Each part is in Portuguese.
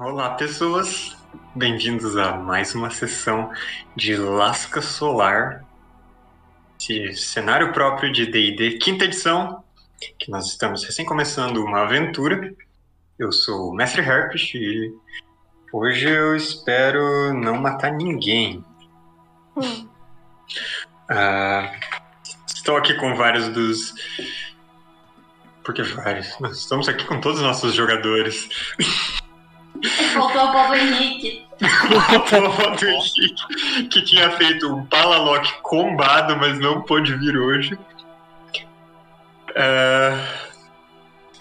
Olá, pessoas. Bem-vindos a mais uma sessão de Lasca Solar, esse cenário próprio de D&D quinta edição, que nós estamos recém começando uma aventura. Eu sou o Mestre Herpes e hoje eu espero não matar ninguém. Hum. Ah, estou aqui com vários dos. Por que vários? Nós estamos aqui com todos os nossos jogadores. Faltou a Bobo Henrique. O do Henrique, que tinha feito um Palalock combado, mas não pôde vir hoje. Ah,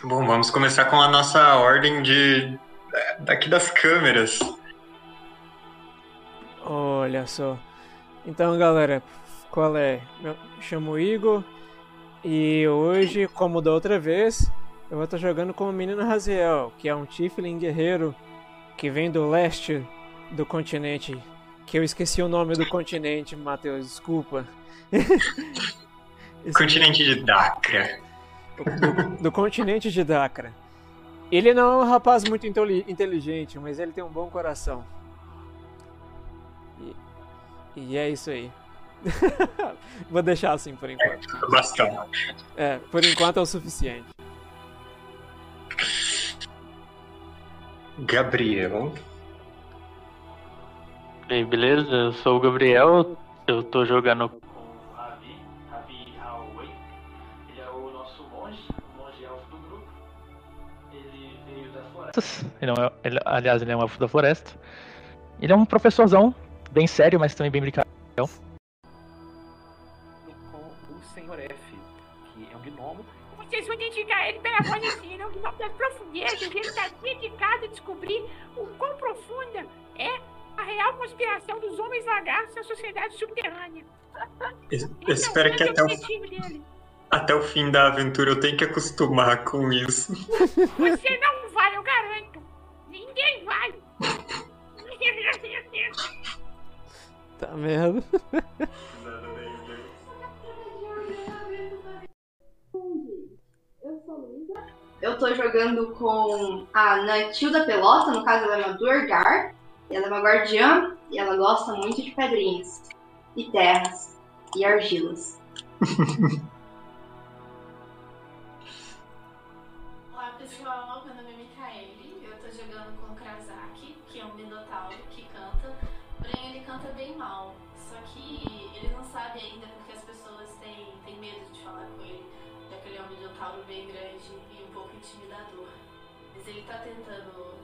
Bom, vamos começar com a nossa ordem de daqui das câmeras. Olha só. Então, galera, qual é? Eu chamo o Igor e hoje, como da outra vez, eu vou estar jogando com o menino Raziel, que é um Tiflin guerreiro que vem do leste do continente. Que eu esqueci o nome do continente, Matheus, desculpa. Continente de Dakra. do, do continente de Dakra. Ele não é um rapaz muito inteligente, mas ele tem um bom coração. E, e é isso aí. Vou deixar assim por enquanto. Bastante. É, por enquanto é o suficiente. Gabriel. Aí, beleza? Eu sou o Gabriel, eu tô jogando com o Ravi, Ravi Haoway. Ele é o nosso monge, o monge elfo do grupo. Ele veio das florestas. Ele é um, ele- aliás, ele é um elfo da floresta. Ele é um professorzão, bem sério, mas também bem brincalhão. com o Senhor F, que é um gnomo. Vocês vão identificar ele pela voz assim, das profundezas. Ele está dedicado a descobrir o quão profunda é a real conspiração dos homens lagartos na sociedade subterrânea. Es- Eu espero é que até o, dele. até o fim da aventura eu tenha que acostumar com isso. Você não vai, eu garanto. Ninguém vai. Tá vendo? Eu tô jogando com a Natilda Pelota, no caso ela é uma Duergar. Ela é uma guardiã e ela gosta muito de pedrinhas, e terras, e argilas. Olá pessoal, meu nome é Mikaeli, eu tô jogando com o Krasaki, que é um minotauro que canta, porém ele canta bem mal, só que ele não sabe ainda intimidador. Mas ele tá tentando,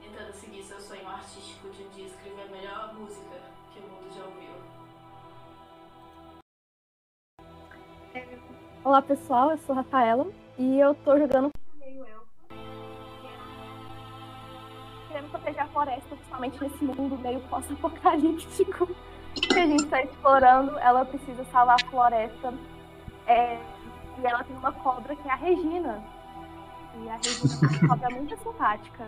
tentando seguir seu sonho artístico de um dia escrever a melhor música que o mundo já ouviu. Olá pessoal, eu sou a Rafaela e eu tô jogando meio. Querendo proteger a floresta, principalmente nesse mundo meio pós-apocalíptico que a gente tá explorando. Ela precisa salvar a floresta. É, e ela tem uma cobra que é a Regina. E a Regina é uma cobra muito simpática.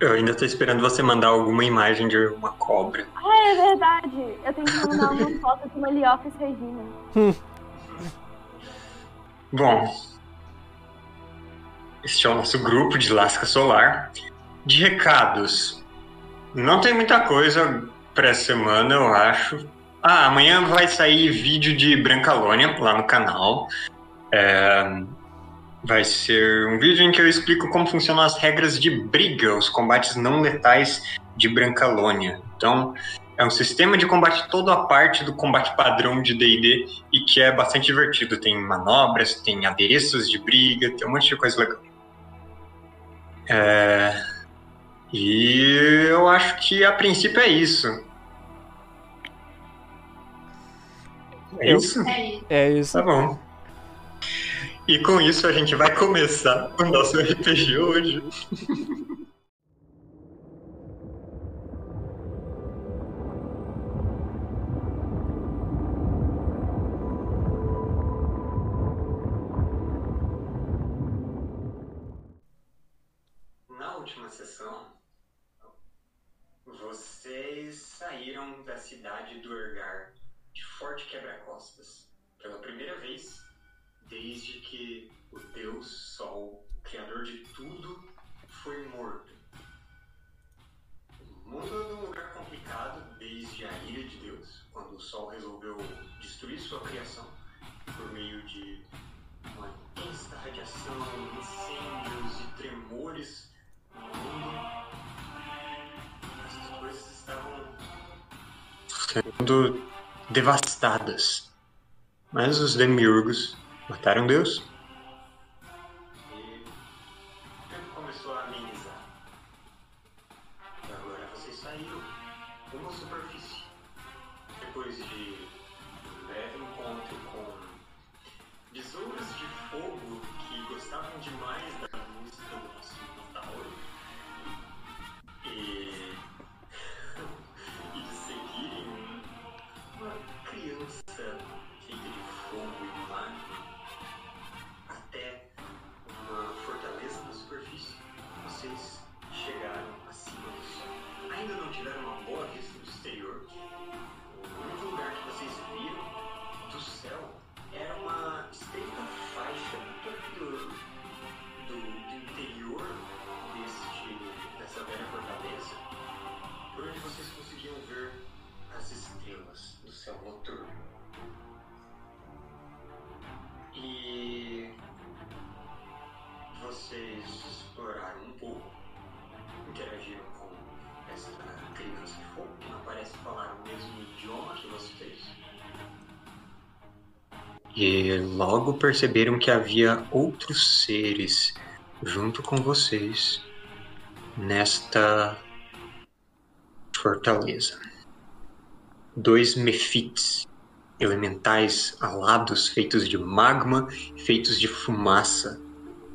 Eu ainda tô esperando você mandar alguma imagem de uma cobra. Ah, é verdade! Eu tenho que mandar uma foto de uma Heliópolis Regina. Bom, este é o nosso grupo de Lasca Solar. De recados, não tem muita coisa pra essa semana, eu acho. Ah, amanhã vai sair vídeo de Brancalônia lá no canal. É, vai ser um vídeo em que eu explico como funcionam as regras de briga, os combates não letais de Brancalônia. Então, é um sistema de combate todo a parte do combate padrão de D&D e que é bastante divertido. Tem manobras, tem adereços de briga, tem um monte de coisa legal. É, E eu acho que a princípio é isso. É Eu- isso? É isso. É isso. Tá bom. E com isso a gente vai começar o nosso RPG hoje. Na última sessão, vocês saíram da cidade do Ergar de Forte Quebra-Costas pela primeira vez desde que o Deus Sol, o Criador de tudo, foi morto. O mundo é um lugar complicado desde a ira de Deus, quando o Sol resolveu destruir sua criação por meio de uma intensa radiação, incêndios e tremores no mundo. As coisas estavam sendo devastadas. Mas os demiurgos mataram Deus. Logo perceberam que havia outros seres junto com vocês nesta fortaleza. Dois mefites, elementais alados feitos de magma, feitos de fumaça,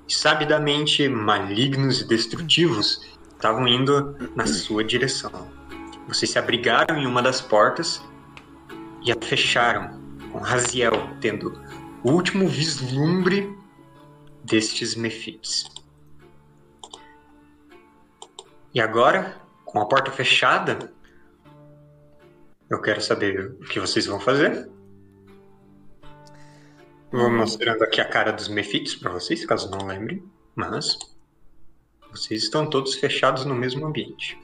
sabidamente malignos e destrutivos, estavam indo na sua direção. Vocês se abrigaram em uma das portas e a fecharam, com Raziel tendo o último vislumbre destes mefites. E agora, com a porta fechada, eu quero saber o que vocês vão fazer. Vou mostrando aqui a cara dos mefites para vocês, caso não lembrem. Mas vocês estão todos fechados no mesmo ambiente.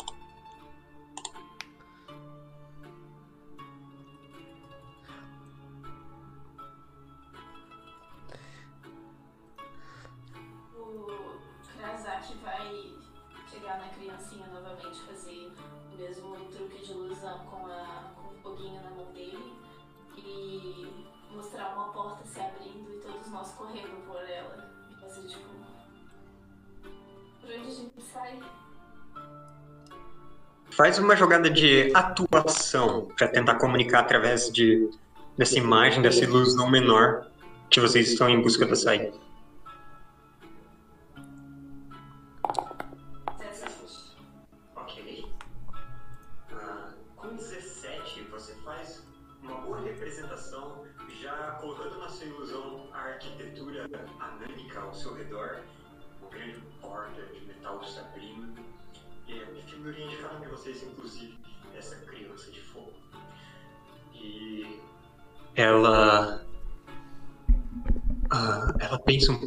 Uma jogada de atuação para tentar comunicar através de dessa imagem, dessa ilusão menor que vocês estão em busca da saída.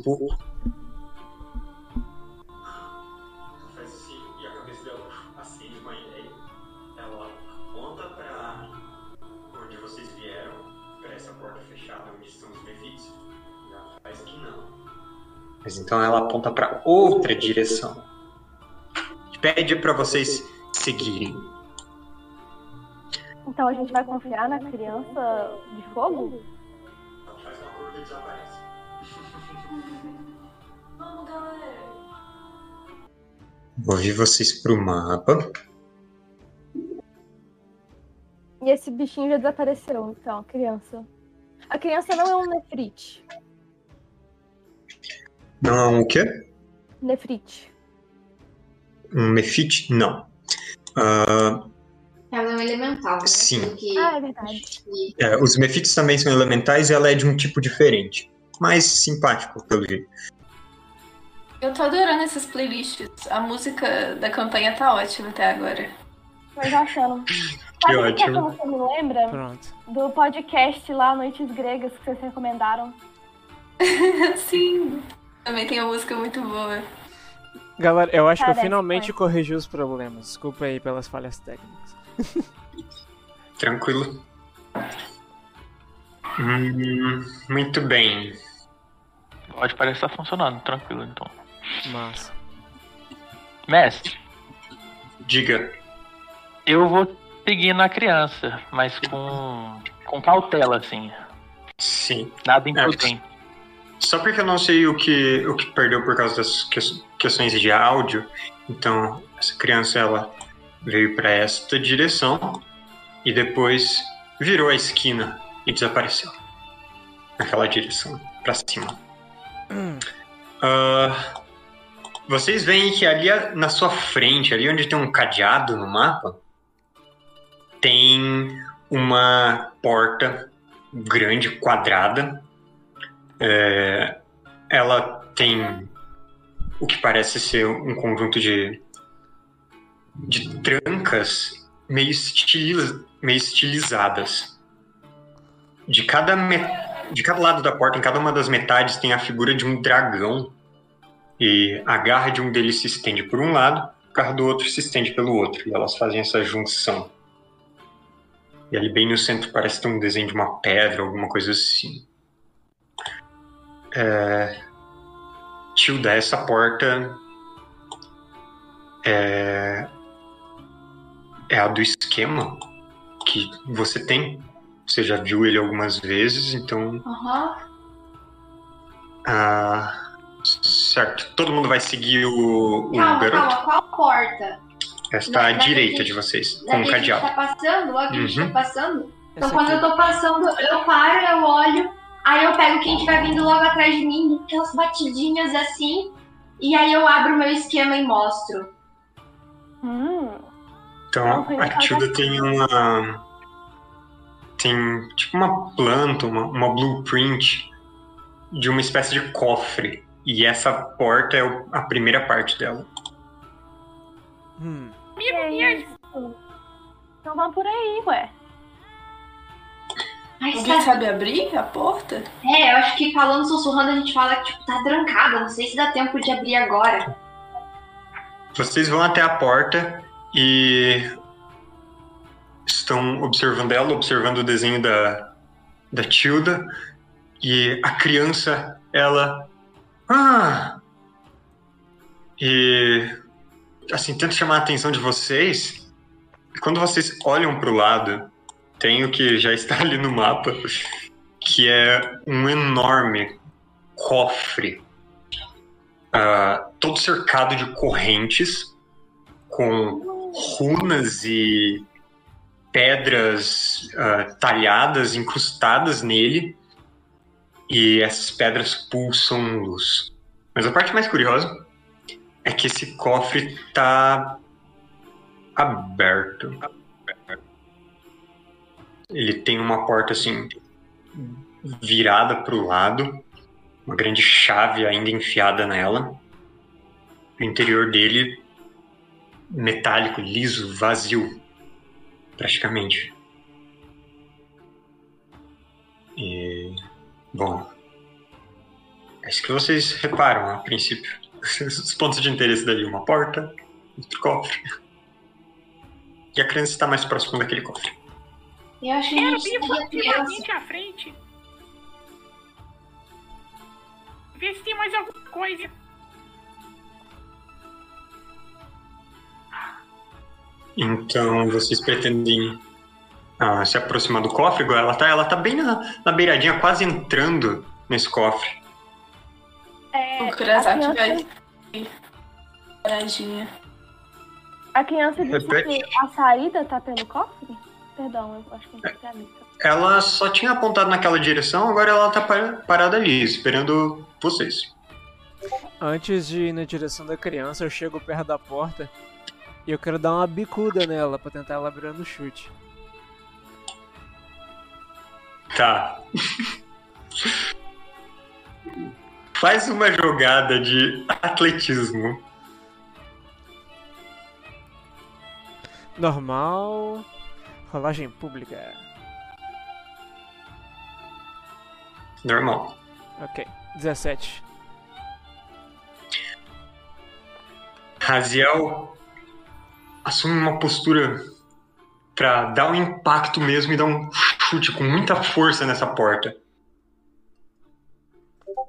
Ela faz assim e a cabeça dela acende uma ideia. Ela aponta para onde vocês vieram, para essa porta fechada onde estão os. E ela faz que não. Mas então ela aponta para outra direção. E pede para vocês seguirem. Então a gente vai confiar na criança de fogo? Ela faz uma curva e desaparece. Vou vir vocês pro mapa. E esse bichinho já desapareceu, então, a criança. A criança não é um nefrite. Não é um o quê? Nefrite. Um mefite? Não. Ah, Ela é um elemental, né? Sim. Porque Ah, é verdade. é, os mefites também são elementais e ela é de um tipo diferente. Mais simpático, pelo jeito. Eu tô adorando essas playlists. A música da campanha tá ótima até agora. Tô já achando. Que Sabe o que, é que ótimo. você me lembra? Pronto. Do podcast lá, Noites Gregas, que vocês recomendaram. Sim. Também tem uma música muito boa. Galera, eu acho que eu Parece, finalmente parece. corrigi os problemas. Desculpa aí pelas falhas técnicas. Tranquilo. Hum, muito bem. Pode parecer estar funcionando, tranquilo então. Massa. Mestre, Diga. eu vou seguir na criança, mas com, com cautela, assim. Sim. Nada imprudente. Só porque eu não sei o que, o que perdeu por causa das que- questões de áudio, então essa criança ela veio para esta direção e depois virou a esquina e desapareceu naquela direção para cima. Ah, vocês veem que ali na sua frente, ali onde tem um cadeado no mapa, tem uma porta grande, quadrada. É, ela tem o que parece ser um conjunto de, de trancas meio, estiliza- meio estilizadas. De cada, de cada lado da porta, em cada uma das metades, tem a figura de um dragão. E a garra de um deles se estende por um lado, a garra do outro se estende pelo outro. E elas fazem essa junção. E ali bem no centro parece ter um desenho de uma pedra, alguma coisa assim. É... Tilda, essa porta é... é a do esquema que você tem. Você já viu ele algumas vezes, então. Aham. Ah, certo. Todo mundo vai seguir o, o Calma, garoto? calma, qual porta? Esta à Da- da direita que- de vocês, com a gente cadeado. tá passando, logo que a gente Uhum. tá passando. Então Essa quando aqui. eu tô passando, eu paro, eu olho, aí eu pego quem tiver vindo logo atrás de mim, aquelas batidinhas assim, e aí eu abro meu esquema e mostro. Hum. Então, Não, foi a Tilda tem uma. Tem tipo uma planta, uma, uma blueprint de uma espécie de cofre. E essa porta é a primeira parte dela. Hum. É isso. Então vamos por aí, ué. Ai, Alguém sabe? sabe abrir a porta? É, eu acho que falando sussurrando a gente fala que tipo, tá trancada, não sei se dá tempo de abrir agora. Vocês vão até a porta e estão observando ela, observando o desenho da, da Tilda. E a criança, ela. Ah! E. Assim, tenta chamar a atenção de vocês. Quando vocês olham para o lado, tem o que já está ali no mapa, que é um enorme cofre ah, todo cercado de correntes com runas e pedras ah, talhadas, incrustadas nele. E essas pedras pulsam luz. Mas a parte mais curiosa é que esse cofre está aberto. Ele tem uma porta assim virada para o lado, uma grande chave ainda enfiada nela. O interior dele metálico, liso, vazio, praticamente. E bom, é isso que vocês reparam a princípio. Os pontos de interesse dali, uma porta, outro cofre. E a criança está mais próxima daquele cofre. Eu acho que a Quero gente vir vivamente à frente. Ver se tem mais alguma coisa. Então vocês pretendem ah, se aproximar do cofre, igual ela tá? Ela tá bem na, na beiradinha, quase entrando nesse cofre. É, O a Kurasaki criança, vai. Paradinha. a criança disse Repete. que a saída tá pelo cofre? Perdão, eu acho que não tinha visto. Ela só tinha apontado naquela direção, agora ela tá par- parada ali, esperando vocês. Antes de ir na direção da criança, eu chego perto da porta e eu quero dar uma bicuda nela pra tentar ela abrir no chute. Tá. Faz uma jogada de atletismo. Normal. Rolagem pública. Normal. Ok. 17. Raziel assume uma postura pra dar um impacto mesmo e dar um chute com muita força nessa porta.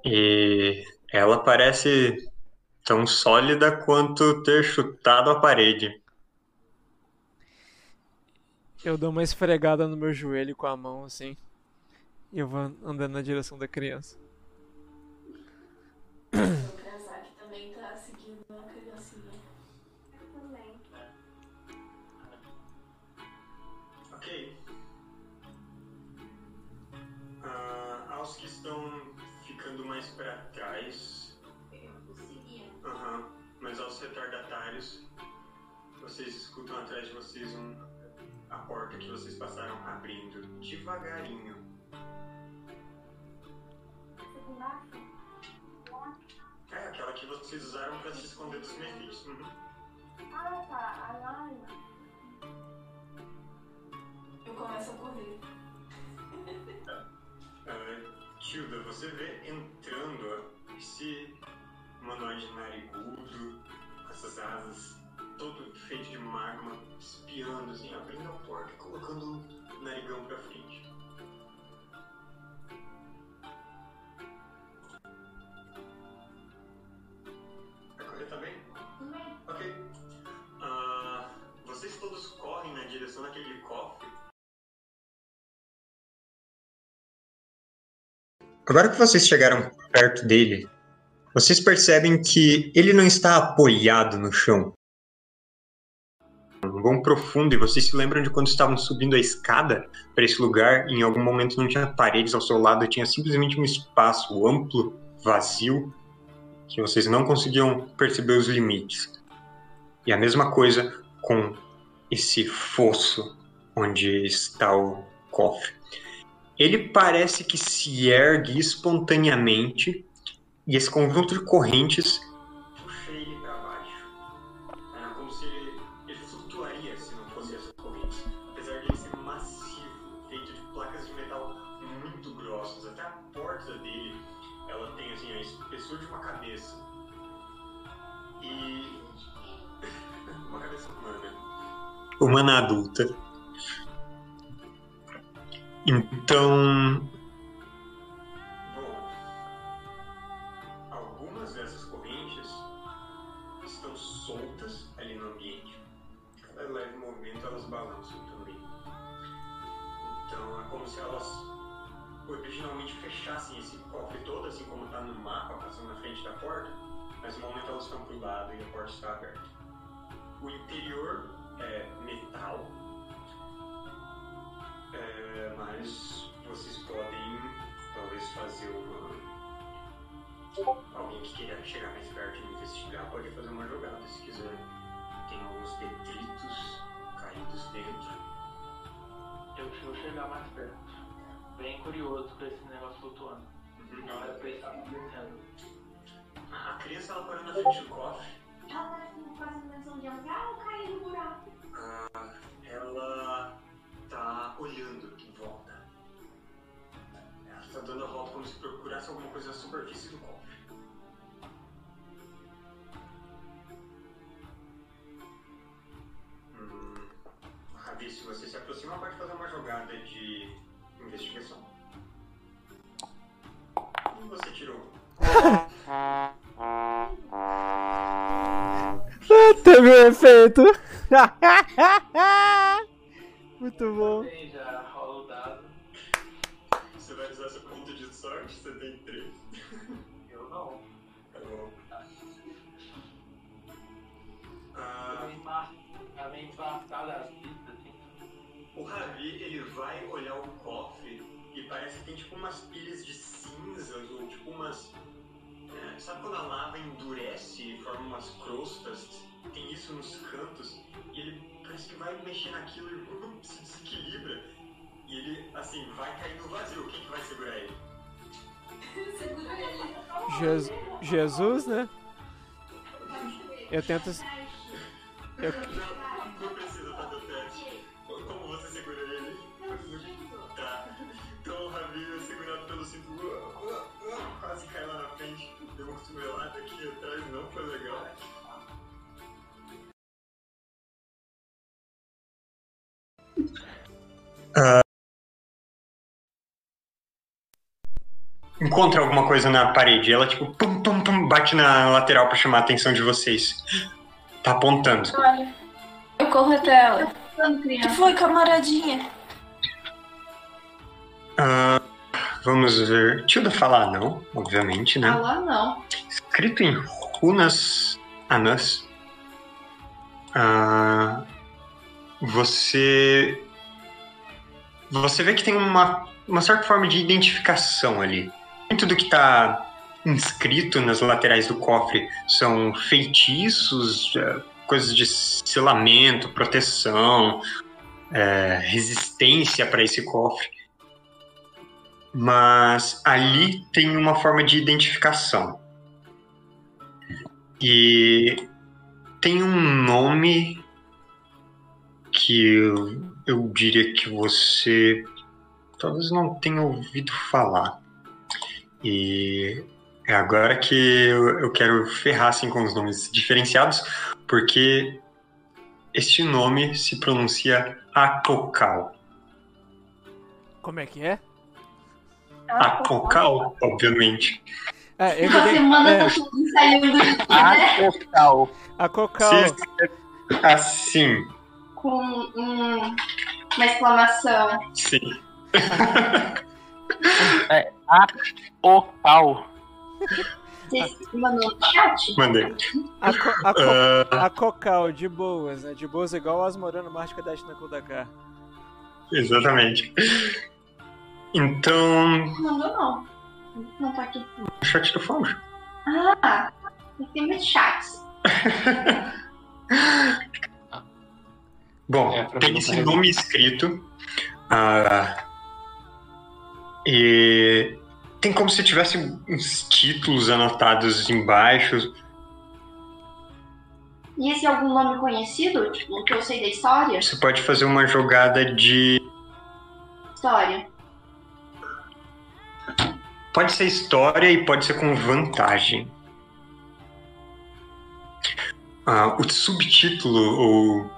E ela parece tão sólida quanto ter chutado a parede. Eu dou uma esfregada no meu joelho com a mão assim. E eu vou andando na direção da criança. Mais para trás, Eu conseguia. aham, mas aos retardatários, vocês escutam atrás de vocês um, a porta que vocês passaram abrindo devagarinho. Segunda É aquela que vocês usaram para se esconder dos mefis. Uhum. Ah, tá. A Laila. Eu começo a correr. Ah, Tilda, você vê entrando esse humanoide narigudo, com essas asas, todo feito de magma, espiando, assim, abrindo a porta e colocando um narigão pra frente. Vai correr também? Ok. Ah, vocês todos correm na direção daquele cofre. Agora que vocês chegaram perto dele, vocês percebem que ele não está apoiado no chão. Um vão profundo e vocês se lembram de quando estavam subindo a escada para esse lugar em algum momento não tinha paredes ao seu lado, tinha simplesmente um espaço amplo, vazio, que vocês não conseguiam perceber os limites. E a mesma coisa com esse fosso onde está o cofre. Ele parece que se ergue espontaneamente e esse conjunto de correntes puxa ele para baixo. Como se ele, ele flutuaria se não fosse essas correntes. Apesar de ele ser massivo, feito de placas de metal muito grossas, até a porta dele ela tem assim a espessura de uma cabeça. E uma cabeça humana. Humana adulta. Então. Teve um efeito. Muito bom. Bem, já rola o dado. Você vai usar seu ponto de sorte? Você tem três. Eu não. Tá bom. Eu Ah, tá meio o Ravi, ele vai olhar o cofre e parece que tem tipo umas pilhas de cinzas ou tipo umas. é, sabe quando a lava endurece e forma umas crostas? Nos cantos e ele parece que vai mexer naquilo e uh, se desequilibra. E ele, assim, vai cair no vazio. Quem que vai segurar ele? Segura ele. Jes- Jesus, né? Eu tento. Eu, Não, não precisa fazer o teste. Como você segura ele? Tá. Então o Ravi é segurado pelo cinto. Quase cai lá na frente. Deu uma cotovelada aqui atrás, não foi legal. Encontra alguma coisa na parede. Ela, tipo, pum, pum, pum, bate na lateral pra chamar a atenção de vocês. Tá apontando. Olha, eu corro até ela. O que foi, camaradinha? Ah, vamos ver. Tilda falar não, obviamente, né? Lá não. Escrito em runas anãs. Ah, você. Você vê que tem uma, uma certa forma de identificação ali. Muito do que está inscrito nas laterais do cofre são feitiços, eh, coisas de selamento, proteção, eh, resistência para esse cofre. Mas ali tem uma forma de identificação. E tem um nome que eu, eu diria que você talvez não tenha ouvido falar. E é agora que eu, eu quero ferrar assim, com os nomes diferenciados, porque este nome se pronuncia Akocal. Como é que é? Akocal, obviamente. É, Você evidente- manda é, tudo saindo do total. a Cocal. Se escreve assim, com um- uma exclamação. sim. O pau. Você mandou no chat? Mandei. A, co, a, co, Ah, a Cocal, de boas, né? De boas igual as Morano Mágica da China Kudakar. exatamente. Então, Mandou não. Não tá aqui. o chat do Faujo. Ah, tem mais chats. Bom, É, tem esse carrega. nome escrito. ah, e tem como se tivesse uns títulos anotados embaixo. E esse é algum nome conhecido? Tipo, que eu sei da história? Você pode fazer uma jogada de. História. Pode ser história e pode ser com vantagem. Ah, o subtítulo ou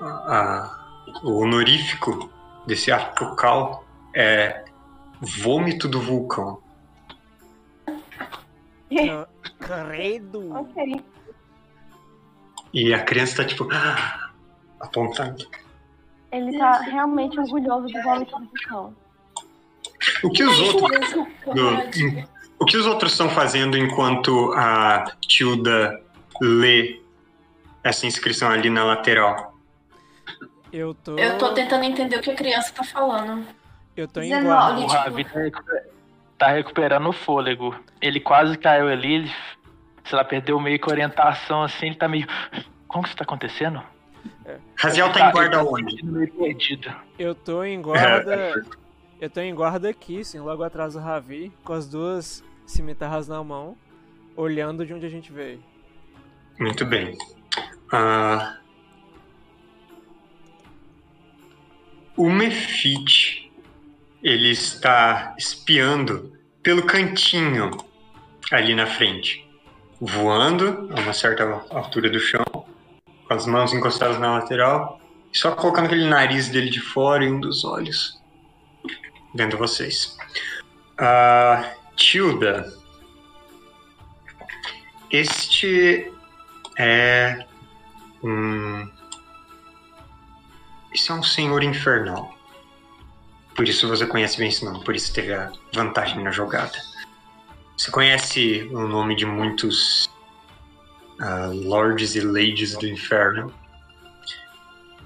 ah, o honorífico desse apocal é Vômito do Vulcão. Credo! Ok. E a criança tá tipo ah, apontando. Ele tá realmente orgulhoso do vômito do vulcão. O que os outros o que os outros estão fazendo enquanto a Tilda lê essa inscrição ali na lateral? Eu tô. Eu tô tentando entender o que a criança tá falando. Eu tô em 19. guarda. O tipo- Ravi tá tá recuperando o fôlego. Ele quase caiu ali, ele, sei lá, perdeu meio que a orientação assim, ele tá meio. Como que isso tá acontecendo? Raziel tá Ele em guarda onde? sentindo meio perdido. Eu tô em É, guarda. Eu tô em guarda aqui, sim, logo atrás do Ravi, com as duas cimitarras na mão, olhando de onde a gente veio. Muito bem. Ah, o Mefit, ele está espiando pelo cantinho ali na frente, voando a uma certa altura do chão, com as mãos encostadas na lateral, só colocando aquele nariz dele de fora e um dos olhos vendo vocês. Ah, Tilda, este é um. Isso é um senhor infernal. Por isso você conhece bem esse nome, por isso teve a vantagem na jogada. Você conhece o nome de muitos ah, lords e ladies do inferno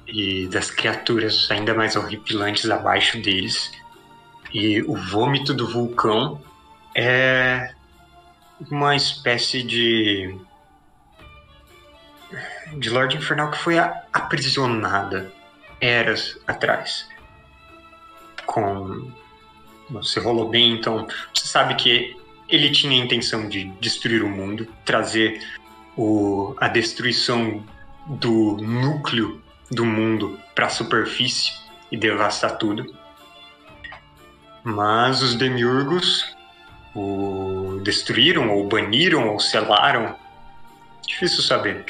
e das criaturas ainda mais horripilantes abaixo deles. E o vômito do vulcão é uma espécie de de Lorde Infernal que foi aprisionada eras atrás. Com você rolou bem, então você sabe que ele tinha a intenção de destruir o mundo, trazer o, a destruição do núcleo do mundo para a superfície e devastar tudo. Mas os demiurgos o destruíram, ou baniram, ou selaram. Difícil saber.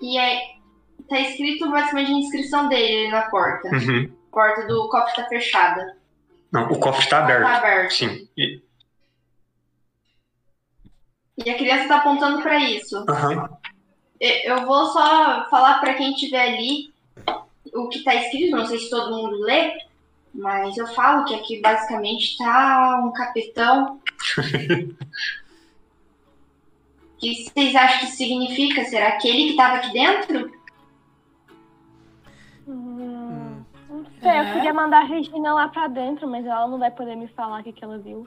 E é, tá escrito basicamente a inscrição dele na porta. Uhum. A porta do cofre tá fechada. Não, o cofre tá aberto. Tá aberto. Sim. E- E a criança tá apontando pra isso. E- Eu vou só falar pra quem estiver ali o que tá escrito, não sei se todo mundo lê, mas eu falo que aqui basicamente tá um capitão. O que vocês acham que isso significa? Será aquele que tava aqui dentro? Hum, não sei, eu queria mandar a Regina lá pra dentro, mas ela não vai poder me falar o que, que ela viu.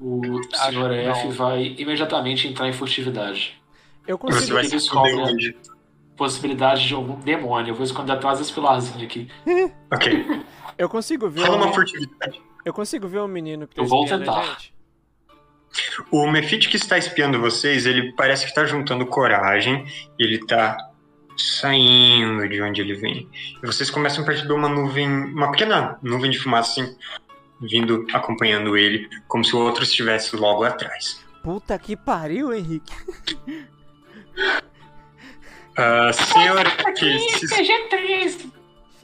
O senhor F vai imediatamente entrar em furtividade. Eu Você consigo. vai se esconder onde? Possibilidade de algum demônio. Eu vou esconder atrás desse pilarzinho aqui. Ok. Eu consigo ver. Fala um- uma furtividade. Eu consigo ver um menino que tá Eu vou tentar. gente. O Mefit que está espiando vocês, ele parece que está juntando coragem ele está saindo de onde ele vem. E vocês começam a perceber uma nuvem, uma pequena nuvem de fumaça assim, vindo acompanhando ele, como se o outro estivesse logo atrás. Puta que pariu, Henrique. Ah, senhor F, se,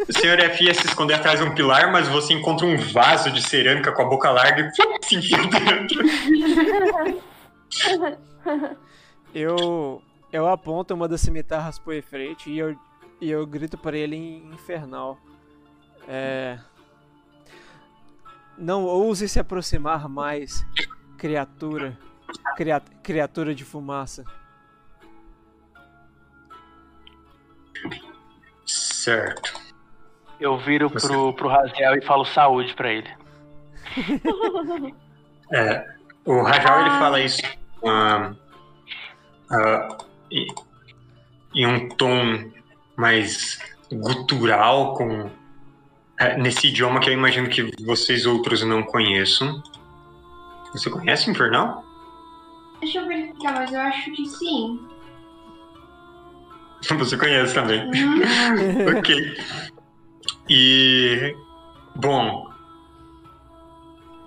PG-13. senhor F ia se esconder atrás de um pilar, mas você encontra um vaso de cerâmica com a boca larga e se enfia dentro. Eu. Eu aponto uma das cimitarras pro Efreite e eu, e eu grito para ele em infernal. É. Não ouse se aproximar mais, criatura. Cria- criatura de fumaça. Certo. Eu viro Você- pro, pro Raziel e falo saúde pra ele. É, o Rajal ele fala isso ah, ah, em, em um tom mais gutural, com é, nesse idioma que eu imagino que vocês outros não conheçam. Você conhece Infernal? Deixa eu verificar, mas eu acho que sim. Você conhece também. Uhum. ok. E. Bom.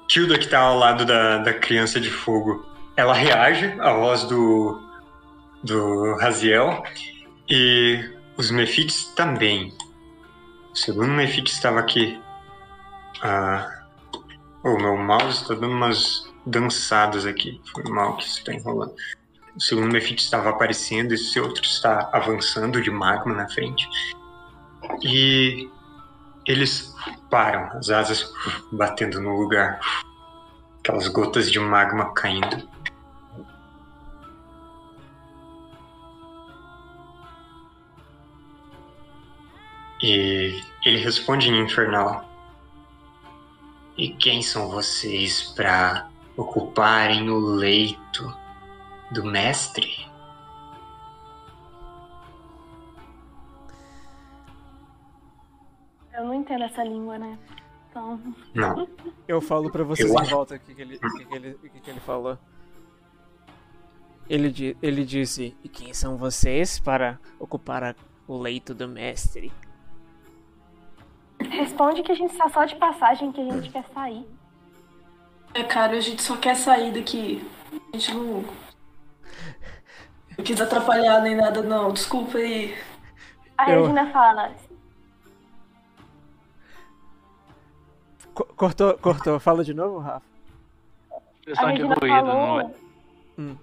Tilda, que tá ao lado da, da criança de fogo, ela reage à voz do. do Raziel. E os Mefites também. O segundo Mefite estava aqui. Ah, o meu mouse está dando umas dançadas aqui. Foi mal que isso está enrolando. O segundo Mefite estava aparecendo, esse outro está avançando de magma na frente. E eles param, as asas batendo no lugar. Aquelas gotas de magma caindo. E ele responde em infernal. E quem são vocês para ocuparem o leito do mestre? Eu não entendo essa língua, né? Então. Não. Eu falo pra vocês Eu em acho- volta o que, que, ele, o que, que, ele, o que, que ele falou. Ele, ele disse: E quem são vocês para ocupar a- o leito do mestre? Responde que a gente tá só de passagem, que a gente quer sair. É, cara, a gente só quer sair daqui. A gente não. Não quis atrapalhar nem nada, não. Desculpa aí. A Eu- Regina fala. Cortou, cortou. Fala de novo, Rafa. A Regina ruído, não falou. é? Hum.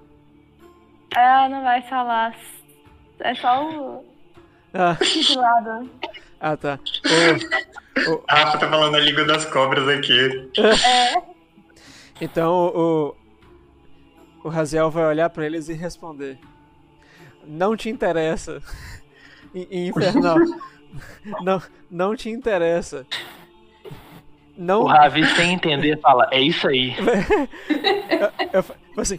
Ela não vai falar. É só o. Ah, de lado. ah tá. O- A Rafa tá falando a língua das cobras aqui. É. então o, o Raziel vai olhar pra eles e responder: Não te interessa. Infernal. não, não te interessa. Não, O Ravi, sem entender, fala, é isso aí. eu, fa- assim,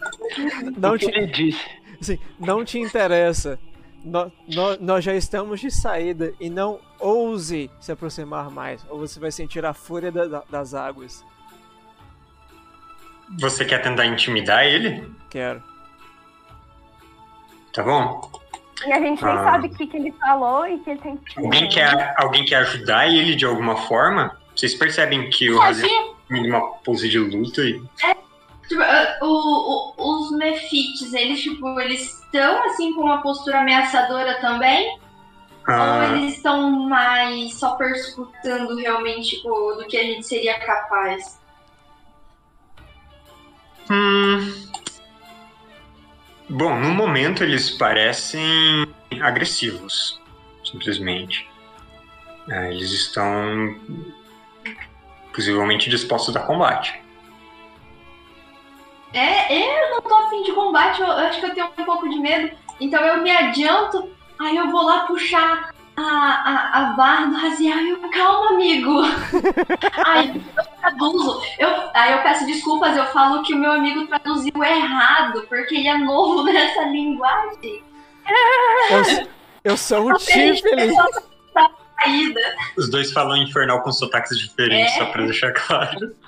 não o que te, ele disse. assim, não te interessa. No- no- nós já estamos de saída e não ouse se aproximar mais, ou você vai sentir a fúria da- da- das águas. Você quer tentar intimidar ele? Quero. Tá bom? E a gente nem Ah. sabe o que, que ele falou e que ele tem que. Alguém quer, alguém quer ajudar ele de alguma forma? Vocês percebem que o Raziel tem uma pose de luta e Tipo, ah, o- o- os mefites, eles, tipo, eles estão assim com uma postura ameaçadora também? Ou Ah, eles estão mais só perscrutando realmente tipo, do que a gente seria capaz? hum, Bom, no momento eles parecem agressivos, simplesmente. Ah, eles estão possivelmente dispostos a combate. É, eu não tô afim de combate, eu, eu acho que eu tenho um pouco de medo. Então eu me adianto, aí eu vou lá puxar a, a, a barra do Raziel e eu, calma, amigo. aí eu traduzo. Eu, aí eu peço desculpas, eu falo que o meu amigo traduziu errado, porque ele é novo nessa linguagem. Eu, eu sou um Tiflin. Saída. Os dois falam infernal com sotaques diferentes, É. só pra deixar claro.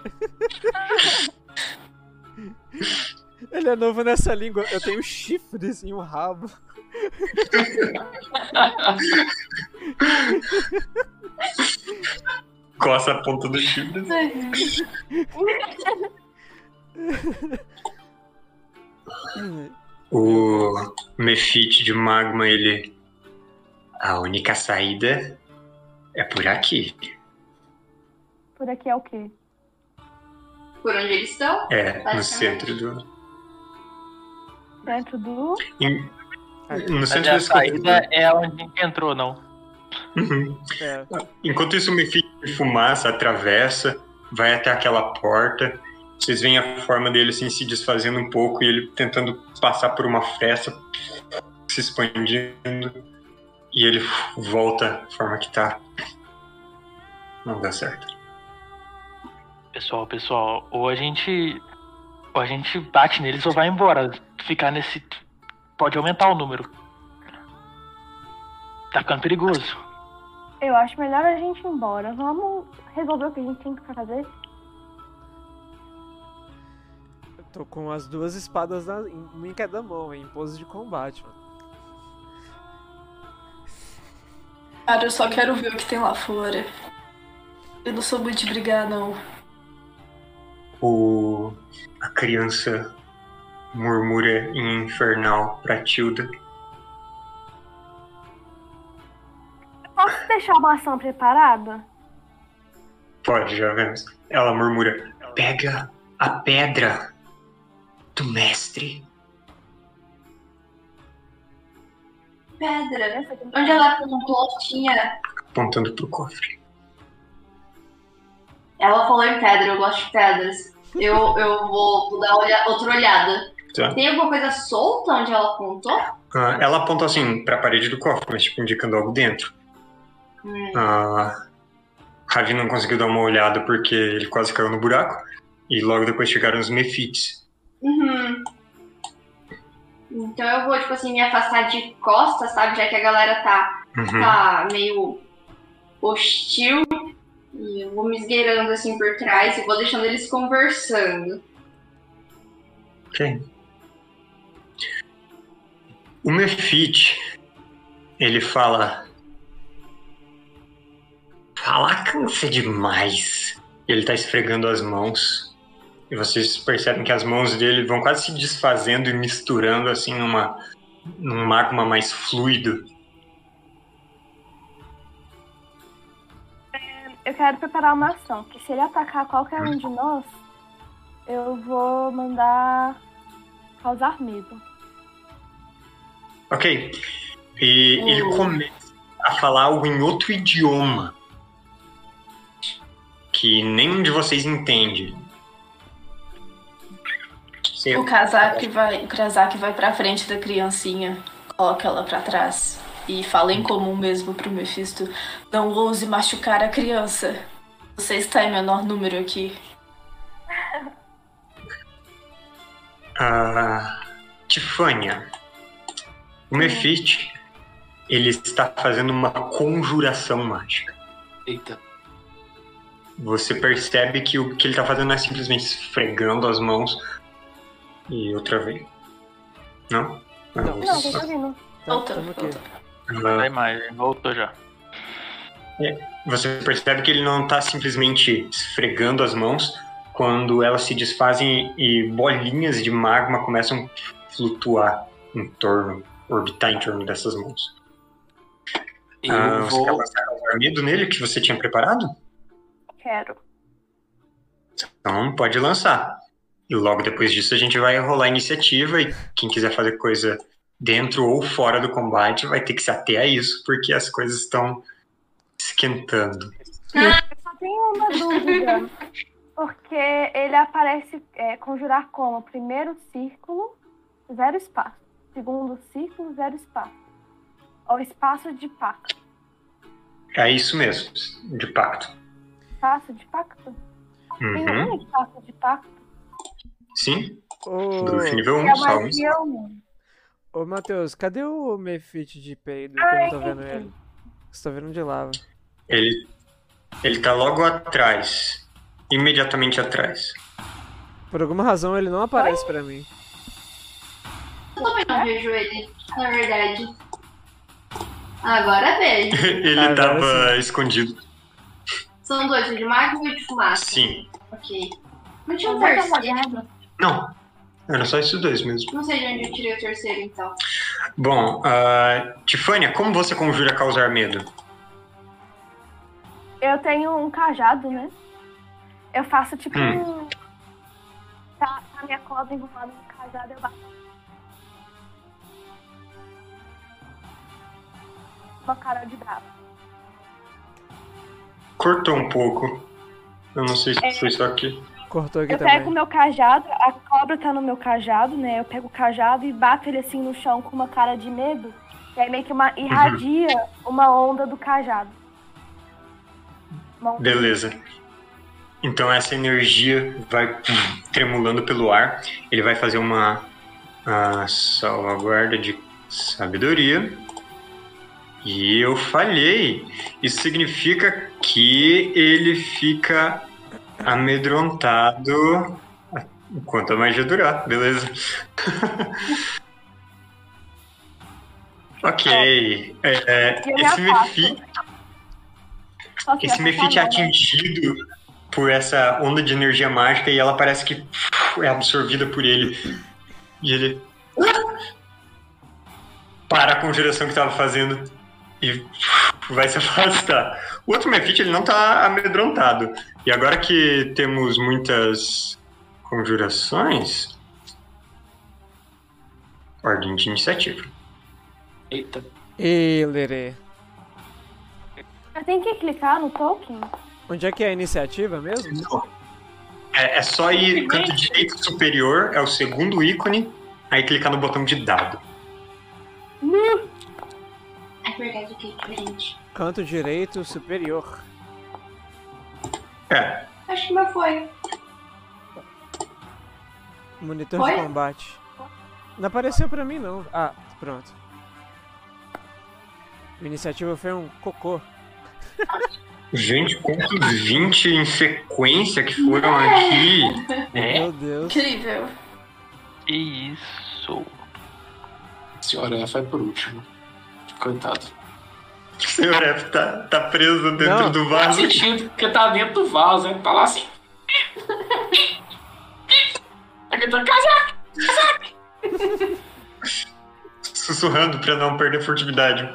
Ele é novo nessa língua. Eu tenho chifres e um rabo. Coça a ponta do chifre. O Mefite de Magma, ele. A única saída é por aqui. Por aqui é o quê? Por onde eles estão? É, no centro do. Dentro do. em- no centro a desse saída é onde a gente entrou, não. Uhum. É. Enquanto isso, o Mefite de fumaça atravessa, vai até aquela porta. Vocês veem a forma dele assim, se desfazendo um pouco e ele tentando passar por uma fresta, se expandindo. E ele volta da forma que tá. Não dá certo. Pessoal, pessoal, ou a gente. Ou a gente bate neles ou vai embora. Ficar nesse. Pode aumentar o número. Tá ficando perigoso. Eu acho melhor a gente ir embora. Vamos resolver o que a gente tem que fazer. Eu tô com as duas espadas na, em, cada mão, em pose de combate, mano. Cara, eu só quero ver o que tem lá fora. Eu não sou muito de brigar, não. O... A criança murmura em infernal pra Tilda. Posso deixar uma ação preparada? Pode, já vemos. Ela murmura: Pega a pedra do mestre. Pedra. Aqui. Onde ela apontou tinha. Apontando pro cofre. Ela falou em pedra, eu gosto de pedras. Eu, eu vou, vou dar olha- outra olhada. Tá. Tem alguma coisa solta onde ela apontou? Ah, ela aponta assim pra parede do cofre, mas tipo indicando algo dentro. Hum. Ah, Ravi não conseguiu dar uma olhada porque ele quase caiu no buraco. E logo depois chegaram os Mefites. Uhum. Então eu vou, tipo assim, me afastar de costas, sabe? Já que a galera tá, Uhum. tá meio hostil. E eu vou me esgueirando assim por trás e vou deixando eles conversando. Ok. O Mefite, ele fala. Falar cansa demais. Ele tá esfregando as mãos. E vocês percebem que as mãos dele vão quase se desfazendo e misturando assim numa, num magma mais fluido. Eu quero preparar uma ação, que se ele atacar qualquer um de nós, eu vou mandar causar medo. Ok. E Hum. ele começa a falar algo em outro idioma. Que nenhum de vocês entende. Você- O Kazak vai, o Kazak vai pra frente da criancinha, coloca ela pra trás e fala em comum mesmo pro Mephisto: Não ouse machucar a criança. Você está em menor número aqui. Ah, Tifânia, o Mefite, ele está fazendo uma conjuração mágica. Eita. Você percebe que o que ele está fazendo não é simplesmente esfregando as mãos e outra vez. Não? Ah, Não. Não, tô ouvindo. Tá, Voltando, tamo aqui. voltando. A imagem voltou já. Você percebe que ele não está simplesmente esfregando as mãos, quando elas se desfazem e bolinhas de magma começam a flutuar em torno, orbitar em torno dessas mãos. Eu Ah, Você quer vou. lançar causar medo nele que você tinha preparado? Quero. Então pode lançar. E logo depois disso a gente vai rolar a iniciativa e quem quiser fazer coisa dentro ou fora do combate vai ter que se ater a isso, porque as coisas estão esquentando. Eu só tenho uma dúvida. Porque ele aparece é, conjurar como? Primeiro círculo, zero espaço. Segundo círculo, zero espaço. Ou espaço de pacto. É isso mesmo, de pacto. Espaço de pacto? Tem Uhum. um espaço de pacto? Sim, Ô, bruxo nível É 1, só um. ô Matheus, cadê o Mefit de peido que eu não tô vendo ele? Você tá vendo de lava. Ele, ele tá logo atrás. Imediatamente atrás. Por alguma razão ele não aparece pra mim. Eu também não vejo ele, na verdade. Agora vejo. ele Agora tava escondido. São dois, o de magma e o de fumaça. Sim. Ok. Não tinha um terceiro. Não, eram só esses dois mesmo. Não sei de onde eu tirei o terceiro, então. Bom, uh, Tifânia, como você conjura causar medo? Eu tenho um cajado, né? Eu faço tipo Hum. um. Tá, tá minha cobra enrolada no cajado, eu bato. Uma cara de brava. Cortou um pouco. Eu não sei se foi só aqui. Cortou aqui Eu pego o também. meu cajado, a cobra tá no meu cajado, né? Eu pego o cajado e bato ele assim no chão com uma cara de medo. E aí meio que uma, irradia uma onda do cajado. Uma onda Beleza. Então essa energia vai tremulando pelo ar. Ele vai fazer uma ah, salvaguarda de sabedoria. E eu falhei. Isso significa que ele fica amedrontado enquanto a magia durar, beleza? ok. É, é, eu me esse afasto. Mefi, Só se esse Mefit é atingido por essa onda de energia mágica e ela parece que é absorvida por ele. E ele para a conjuração que estava fazendo e vai se afastar. O outro Mefit ele não está amedrontado. E agora que temos muitas conjurações, ordem de iniciativa. Eita. Ih, Lerê. Tem que clicar no token? Onde é que é a iniciativa mesmo? É, é só ir canto direito superior, é o segundo ícone, aí clicar no botão de dado. É verdade que é diferente. Canto direito superior. É, Acho que o meu foi. Monitor Oi? de combate. Não apareceu pra mim não. Ah, pronto. Minha iniciativa foi um cocô. Gente, quantos 20 em sequência que foram aqui. É? Meu Deus. Incrível. Que isso? Senhora F vai por último. Coitado. O senhor F tá, tá preso dentro Não. do Faz vaso. sentido, porque tá dentro do vaso, né? Tá lá assim. Tá sussurrando pra não perder a furtividade.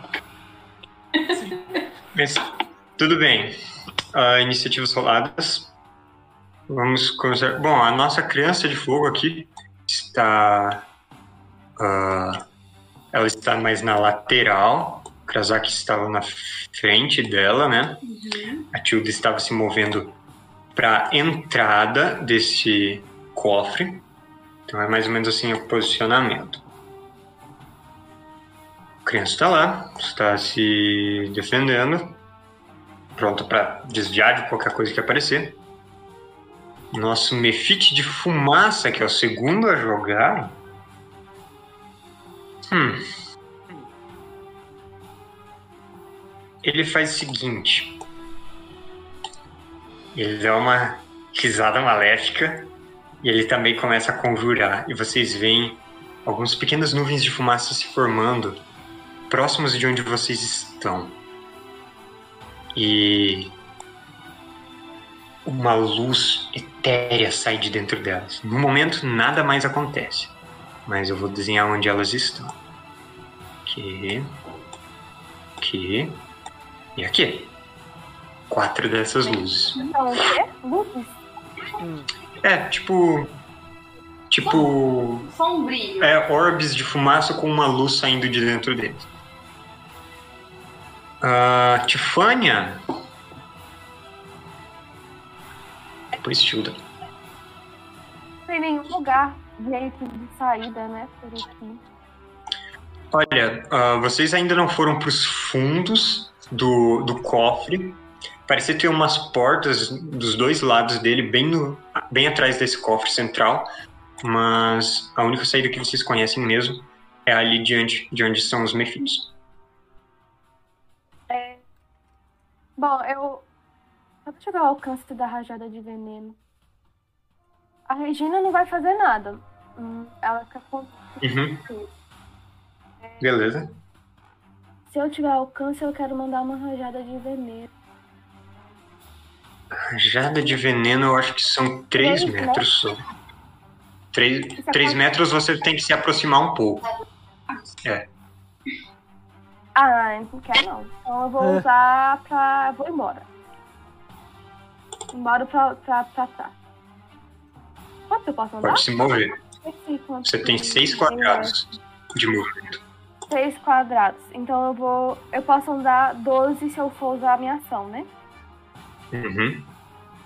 Mas, tudo bem. Ah, iniciativas roladas. Vamos começar. Bom, a nossa criança de fogo aqui está. ah, ela está mais na lateral. O Krasaki estava na frente dela, né? A Tilda estava se movendo para a entrada desse cofre. Então é mais ou menos assim o posicionamento. A criança está lá, está se defendendo, pronta para desviar de qualquer coisa que aparecer. Nosso Mefite de fumaça, que é o segundo a jogar. Hum. Ele faz o seguinte. Ele dá uma risada maléfica e ele também começa a conjurar. E vocês veem algumas pequenas nuvens de fumaça se formando próximos de onde vocês estão. E uma luz etérea sai de dentro delas. No momento, nada mais acontece. Mas eu vou desenhar onde elas estão. Aqui. Aqui. E aqui. Quatro dessas luzes. Então, o quê? Luzes? É, tipo. Tipo. Só brilho. É, orbes de fumaça com uma luz saindo de dentro deles. Ah, Tifânia. Depois Tilda. Não tem nenhum lugar jeito de saída, né? Por aqui. Olha, ah, vocês ainda não foram para os fundos do, do cofre. Parecia ter umas portas dos dois lados dele, bem, no, bem atrás desse cofre central. Mas a única saída que vocês conhecem mesmo é ali diante de onde são os mefitos. Bom, eu. Eu vou chegar ao alcance da rajada de veneno. A Regina não vai fazer nada. Ela fica com. Uhum. Beleza. Se eu tiver alcance, eu quero mandar uma rajada de veneno. Rajada de veneno, eu acho que são 3 Três metros só. 3, metros você tem que se aproximar um pouco. É. Ah, não quero não. Então eu vou É. usar pra. Vou embora. Embora pra, pra, pra trás. Quanto eu posso andar? Pode se mover. Você tem que- 6 quadrados de movimento. Seis quadrados. Então eu vou. Eu posso andar 12 se eu for usar a minha ação, né? Uhum.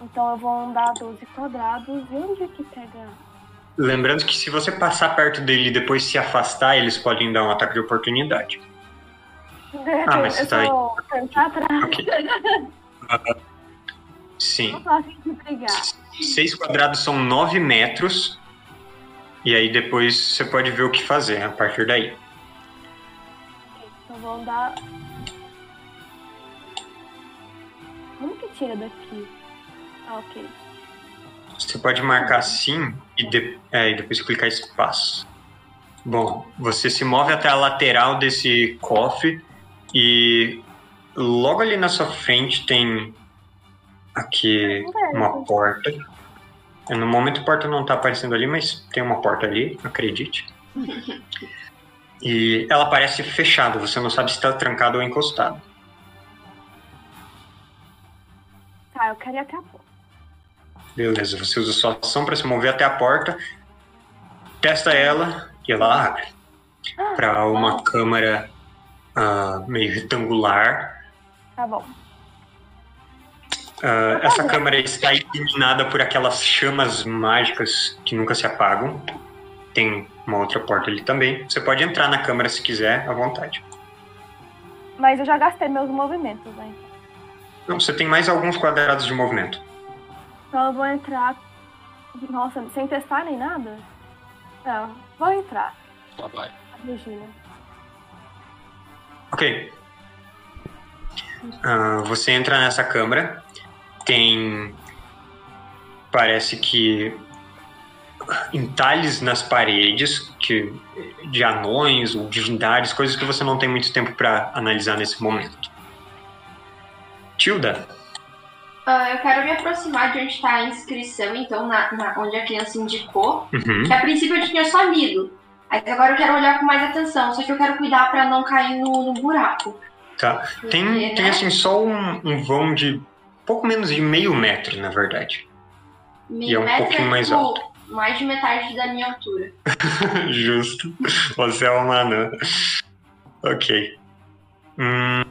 Então eu vou andar 12 quadrados. E onde é que pega? Lembrando que se você passar perto dele e depois se afastar, eles podem dar um ataque de oportunidade. Ah, mas você tá aí. Sim. 6 quadrados são 9 metros. E aí depois você pode ver o que fazer a partir daí. Então vou andar. Como que tira daqui? Ah, ok. Você pode marcar assim e, de- é, e depois clicar espaço. Bom, você se move até a lateral desse cofre e logo ali na sua frente tem aqui uma porta. No momento a porta não tá aparecendo ali, mas tem uma porta ali, acredite. E ela parece fechada, você não sabe se está trancada ou encostada. Tá, eu quero ir até a porta. Beleza, você usa sua ação para se mover até a porta, testa ela e ela abre para uma câmara ah, meio retangular. Tá bom. Ah, essa câmara está iluminada por aquelas chamas mágicas que nunca se apagam. Tem uma outra porta ali também. Você pode entrar na câmara se quiser, à vontade. Mas eu já gastei meus movimentos, né? Não, você tem mais alguns quadrados de movimento. Então eu vou entrar. Nossa, sem testar nem nada? Não, vou entrar. Só vai. A Regina. Ok. Ah, você entra nessa câmara. Tem. Parece que. Entalhes nas paredes que, de anões ou divindades, coisas que você não tem muito tempo para analisar nesse momento. Tilda, Ah, eu quero me aproximar de onde está a inscrição, então, na, na- onde a criança indicou. Uhum. Que a princípio eu tinha só lido. Agora eu quero olhar com mais atenção, só que eu quero cuidar pra não cair no, no buraco. tá. Tem, Porque, tem né? assim só um, um vão de pouco menos de meio metro, na verdade. E é um Metro pouquinho mais tipo, alto. Mais de metade da minha altura. Justo. Você é uma anã. Ok. Hum,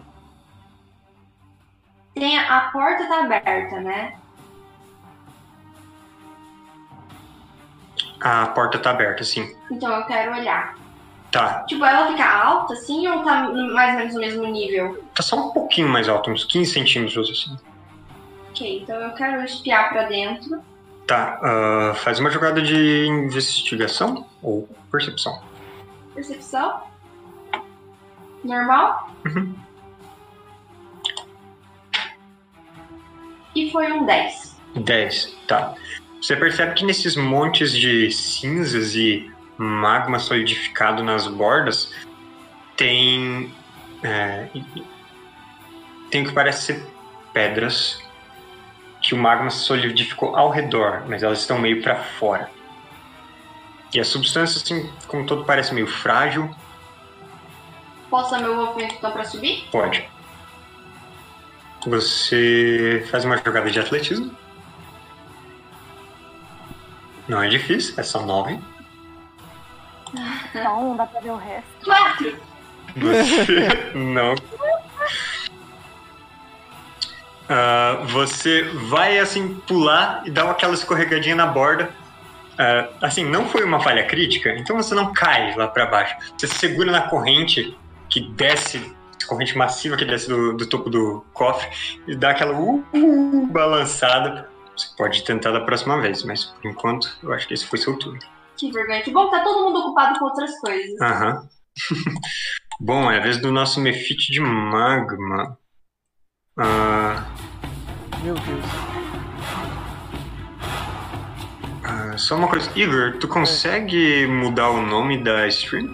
Tem a, a porta tá aberta, né? a porta tá aberta, sim. Então eu quero olhar. Tá. Tipo, ela fica alta assim ou tá mais ou menos no mesmo nível? Tá só um pouquinho mais alto, uns 15 centímetros assim. Ok, então eu quero espiar pra dentro. Tá. ah, faz uma jogada de investigação ou percepção. Percepção? Normal? Uhum. E foi um 10. 10. Tá. Você percebe que nesses montes de cinzas e magma solidificado nas bordas tem. é, tem o que parece ser pedras que o magma se solidificou ao redor, mas elas estão meio para fora. E a substância, assim, como todo, parece meio frágil. Posso dar meu movimento então pra subir? Pode. Você faz uma jogada de atletismo. Não é difícil, é só nove. Não, não dá pra ver o resto. Quatro! Você não. Ah, você vai assim pular e dá aquela escorregadinha na borda. Ah, assim, não foi uma falha crítica, então você não cai lá pra baixo. Você se segura na corrente que desce, corrente massiva que desce do, do topo do cofre e dá aquela uh, uh, balançada. Você pode tentar da próxima vez, mas por enquanto eu acho que esse foi seu turno. Que vergonha. Que bom que tá todo mundo ocupado com outras coisas. Aham. Bom, é a vez do nosso Mefite de Magma. Ah, Meu Deus. ah, só uma coisa. Igor, tu consegue mudar o nome da stream?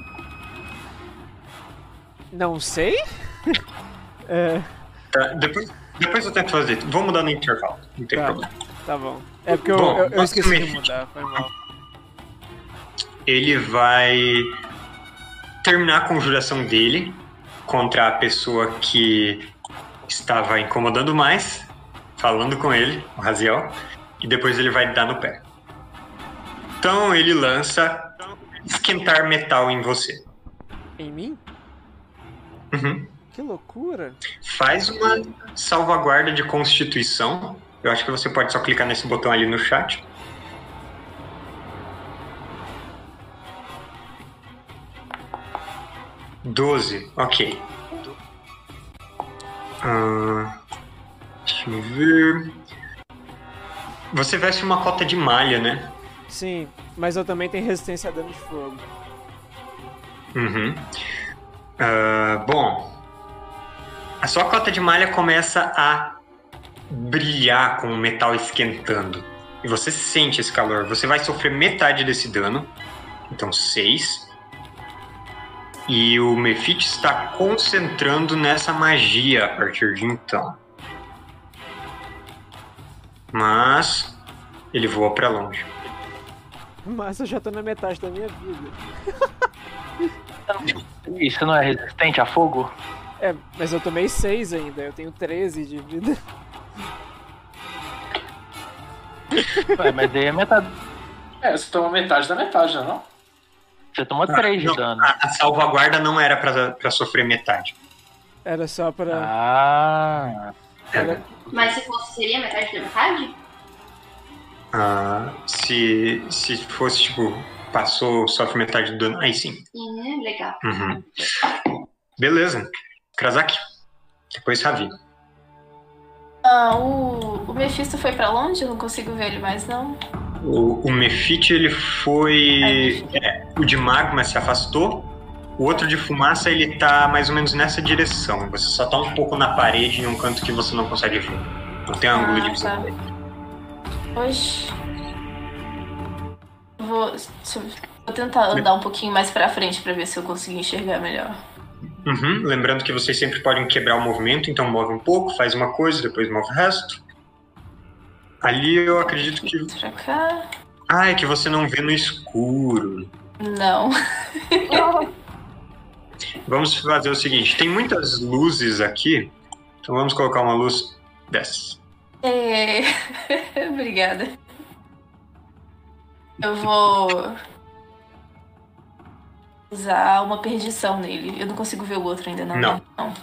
Não sei? é, Tá, depois, depois eu tento fazer. Vou mudar no intervalo. Não tem Tá. problema. tá bom. É porque eu, Bom, eu, eu esqueci de mudar, foi mal. Ele vai terminar a conjuração dele contra a pessoa que estava incomodando mais, falando com ele, o Raziel, e depois ele vai dar no pé. Então ele lança esquentar metal em você. Em mim? Uhum. Que loucura. Faz uma salvaguarda de constituição. Eu acho que você pode só clicar nesse botão ali no chat. Doze, ok. Ah, deixa eu ver. Você veste uma cota de malha, né? Sim, mas eu também tenho resistência a dano de fogo. Uhum. Ah, bom, a sua cota de malha começa a brilhar com o metal esquentando. E você sente esse calor. Você vai sofrer metade desse dano. Então, 6. E o Mefit está concentrando nessa magia a partir de então. Mas ele voa para longe. Mas eu já tô na metade da minha vida. Isso não é resistente a fogo? É, mas eu tomei 6 ainda, eu tenho 13 de vida. Ué, mas aí é metade. É, você toma metade da metade, não é não? Você tomou 3 de Não, dano. A, a salvaguarda não era para sofrer metade. Era só pra. Ah. Era... Mas se fosse, seria metade da metade? Ah, se, se fosse, tipo, passou, sofre metade do dano, aí sim. Hum, legal. Uhum. Beleza. Krasaki. Depois Ravi. Ah, o, o Mephisto foi pra longe? Eu não consigo ver ele mais, não. O, o Mefit, ele foi. é, o de magma se afastou. O outro de fumaça, ele tá mais ou menos nessa direção. Você só tá um pouco na parede, em um canto que você não consegue ver. Não tem ângulo de Ah, visão. tá. Oxi. Vou, vou tentar andar um pouquinho mais pra frente pra ver se eu consigo enxergar melhor. Uhum. Lembrando que vocês sempre podem quebrar o movimento, então move um pouco, faz uma coisa, depois move o resto. Ali eu acredito que. Pra cá. Ah, é que você não vê no escuro. Não. Vamos fazer o seguinte: tem muitas luzes aqui, então vamos colocar uma luz dessa. É... Obrigada. Eu vou usar uma perdição nele. Eu não consigo ver o outro ainda, não. Não. né? Não.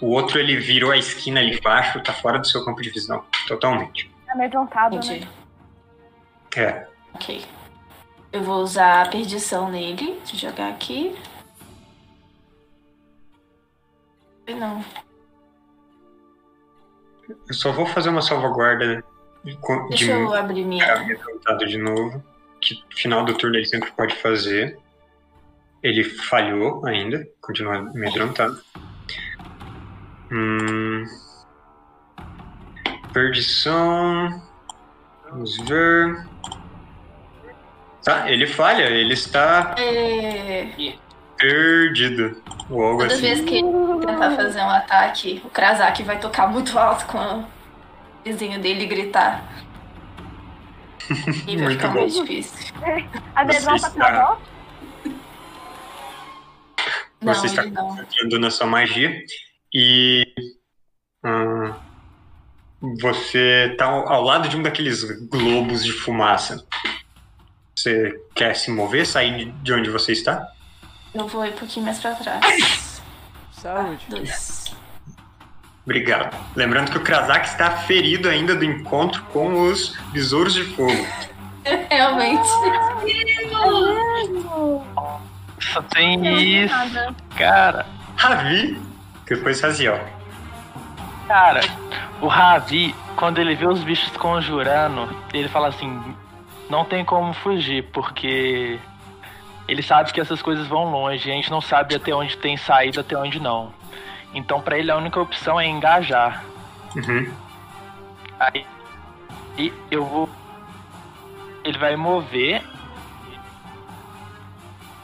O outro ele virou a esquina ali embaixo, tá fora do seu campo de visão, totalmente. Amedrontado, né? Entendi. É. Ok. Eu vou usar a perdição nele. Deixa eu jogar aqui. Não. Eu só vou fazer uma salvaguarda de, de Deixa eu abrir minha. de novo. Que no final do turno ele sempre pode fazer. Ele falhou ainda, continua amedrontado. Hum... Perdição. Vamos ver. Tá, ele falha, ele está É... perdido. Ou algo Toda assim. vez que ele tentar fazer um ataque, o Krasak vai tocar muito alto com a, vizinho dele gritar. E vai Muito ficar bom. mais difícil. A Você tá pra? Não, Você está ele não. concentrando na sua magia e hum, você está ao, lado de um daqueles globos de fumaça. Você quer se mover, sair de- de onde você está? Eu vou ir um pouquinho mais pra trás. Saúde. Dois. Obrigado. Lembrando que o Krasak está ferido ainda do encontro com os besouros de fogo. Realmente. Só tem isso, cara. Ravi, depois Raziel. Cara, o Ravi, quando ele vê os bichos conjurando, ele fala assim: não tem como fugir, porque ele sabe que essas coisas vão longe, e a gente não sabe até onde tem saída, até onde não. Então, pra ele, a única opção é engajar. Uhum. Aí e eu vou. Ele vai mover.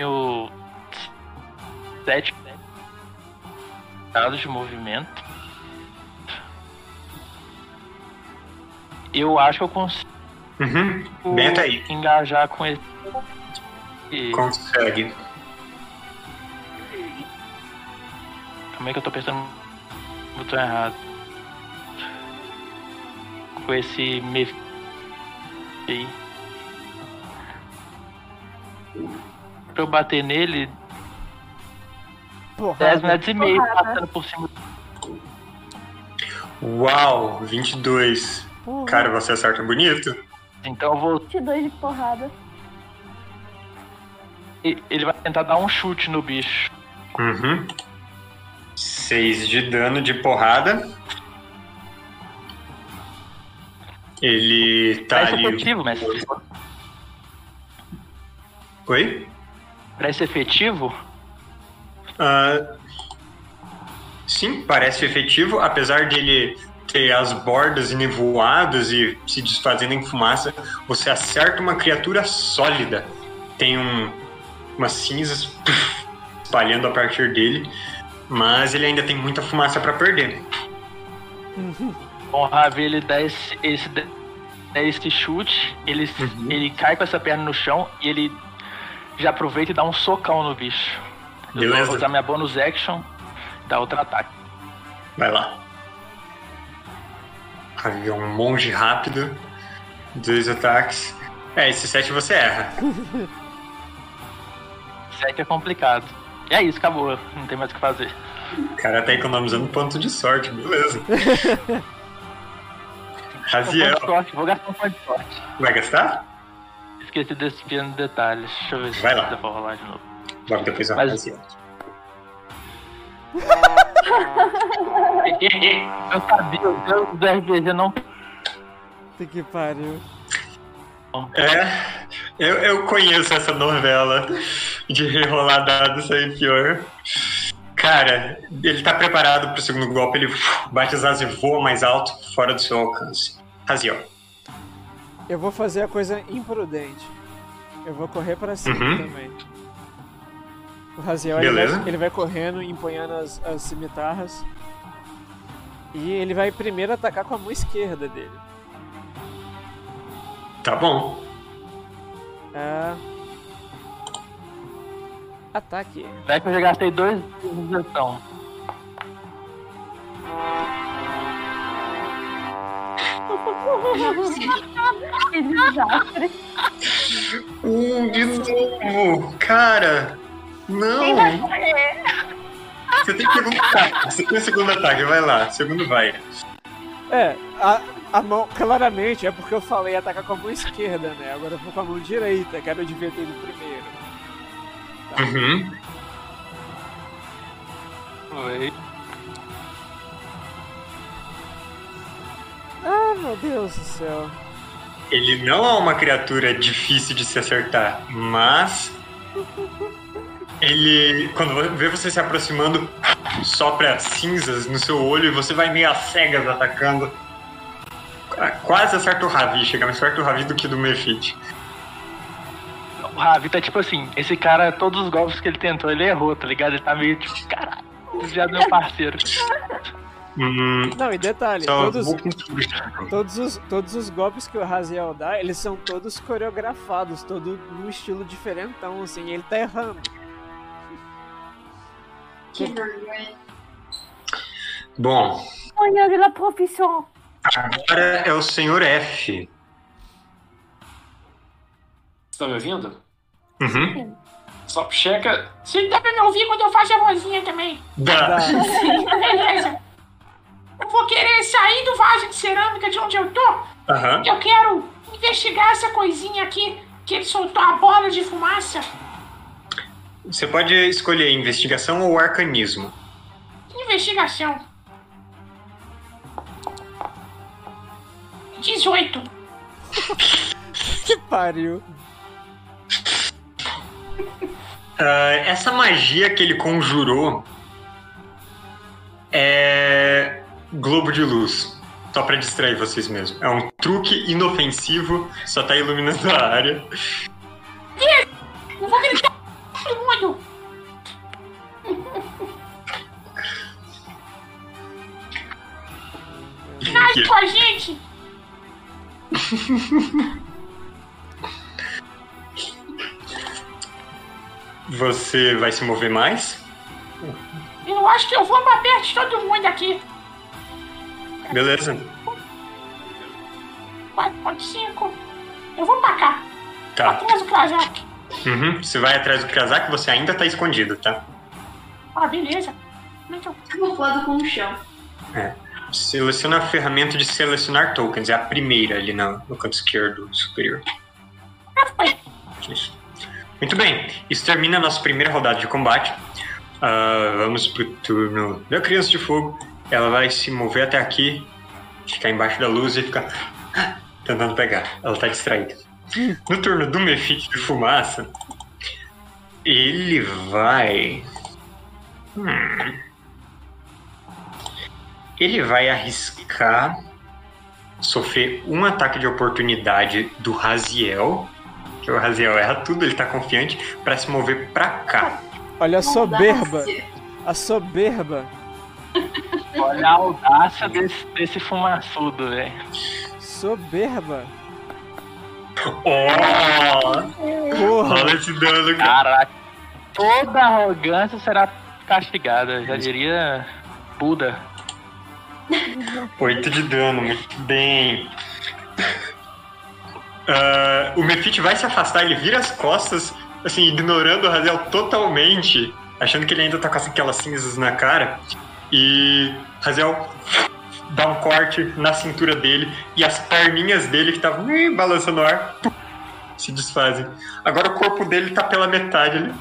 O. Sete dados de movimento. Eu acho que eu consigo Uhum. Bem até aí. engajar com ele. Consegue. Como é que eu tô pensando no botão errado? Com esse me... aí. Pra eu bater nele, 10 Porrada. metros e meio Porrada. passando por cima. Uau, 22. Porra. Cara, você acerta bonito. Então eu vou. 22 de porrada. Ele vai tentar dar um chute no bicho. Uhum. 6 de dano de porrada. Ele tá Parece ali. efetivo, mestre. Oi? Parece efetivo? Ah, sim, parece efetivo, apesar de ter as bordas nevoadas e se desfazendo em fumaça, você acerta uma criatura sólida. Tem um, umas cinzas espalhando a partir dele, mas ele ainda tem muita fumaça para perder. Bom, o Ravi ele dá esse, esse, dá esse chute, ele, Uhum. ele cai com essa perna no chão e ele já aproveita e dá um socão no bicho. Eu Beleza. vou usar minha bonus action da outra ataque. Vai lá. Aí é um monge rápido, dois ataques. É, esse 7 você erra. 7 é complicado. E é isso, acabou. Não tem mais o que fazer. O cara tá economizando ponto de sorte, beleza. Raziel, vou gastar um ponto de sorte. vai gastar? Esqueci desse pequeno detalhe. Deixa eu ver se Vai lá. dá pra rolar de novo. Logo depois eu Mas- Raziel. Eu sabia, os deuses do RPG não Puta que pariu. É, eu, eu conheço essa novela de rerolar dados aí pior. Cara, ele tá preparado pro segundo golpe, ele bate as asas e voa mais alto, fora do seu alcance. Raziel. Eu vou fazer a coisa imprudente. Eu vou correr pra cima Uhum. também. O Raziel ele vai, ele vai correndo, empunhando as, as cimitarras. E ele vai primeiro atacar com a mão esquerda dele. Tá bom. É... Ataque. Vai que eu já gastei dois de ação. Que desastre. Um de novo! Cara! Não! Quem vai morrer? Você tem segundo ataque. Você tem segundo ataque, vai lá. Segundo vai. É, a, a mão, claramente, é porque eu falei atacar com a mão esquerda, né? Agora eu vou com a mão direita, que era eu devia ter ido primeiro. Uhum. Foi. Ah, meu Deus do céu. Ele não é uma criatura difícil de se acertar, mas ele, quando vê você se aproximando, sopra cinzas no seu olho e você vai meio às cegas atacando. Quase acerta o Ravi, chega mais perto do Ravi do que do Mefit. O Ravi tá tipo assim, esse cara, todos os golpes que ele tentou, ele errou, tá ligado? Ele tá meio tipo, caralho, já meu parceiro. Hum, Não, e detalhe, todos, todos, os, todos os golpes que o Raziel dá, eles são todos coreografados, todo num estilo diferentão, assim, ele tá errando. Que vergonha. Bom, Sonhando pela profissão. agora é o senhor F. Você tá me ouvindo? Uhum. Só checa. Você dá pra me ouvir quando eu faço a vozinha também. Dá. Beleza. Eu vou querer sair do vaso de cerâmica de onde eu tô. Aham. Eu quero investigar essa coisinha aqui que ele soltou a bola de fumaça. Você pode escolher investigação ou arcanismo. Investigação. 18. Que pariu. Ah, essa magia que ele conjurou é globo de luz. Só pra distrair vocês mesmo. É um truque inofensivo, só tá iluminando a área. Sai com a gente. Você vai se mover mais? Eu acho que eu vou pra perto de todo mundo aqui. Beleza. 4.5. Eu vou pra cá. Tá. Atrás do Krajak. Uhum. Você vai atrás do Krasak, você ainda tá escondido, tá? Ah, beleza. Muito Camuflado com o chão. É. Seleciona a ferramenta de selecionar tokens. É a primeira ali no, no canto esquerdo superior. Isso. Muito bem. Isso termina a nossa primeira rodada de combate. Ah, vamos pro turno da Criança de Fogo. Ela vai se mover até aqui, ficar embaixo da luz e ficar tentando pegar. Ela tá distraída. No turno do Mefite de Fumaça, ele vai. Hum. Ele vai arriscar sofrer um ataque de oportunidade do Raziel. Que o Raziel erra tudo, ele tá confiante, pra se mover pra cá. Olha a soberba. A soberba. Olha a audácia desse, desse fumaçudo, velho. Soberba. Oh! Porra. Rola esse dano, cara. Caraca. Toda arrogância será castigada. Já diria Buda. 8 de dano, muito bem. Ah, o Mefit vai se afastar, ele vira as costas, assim, ignorando o Raziel totalmente, achando que ele ainda tá com aquelas cinzas na cara. E Raziel dá um corte na cintura dele e as perninhas dele que estavam balançando no ar se desfazem. Agora o corpo dele tá pela metade. Ele...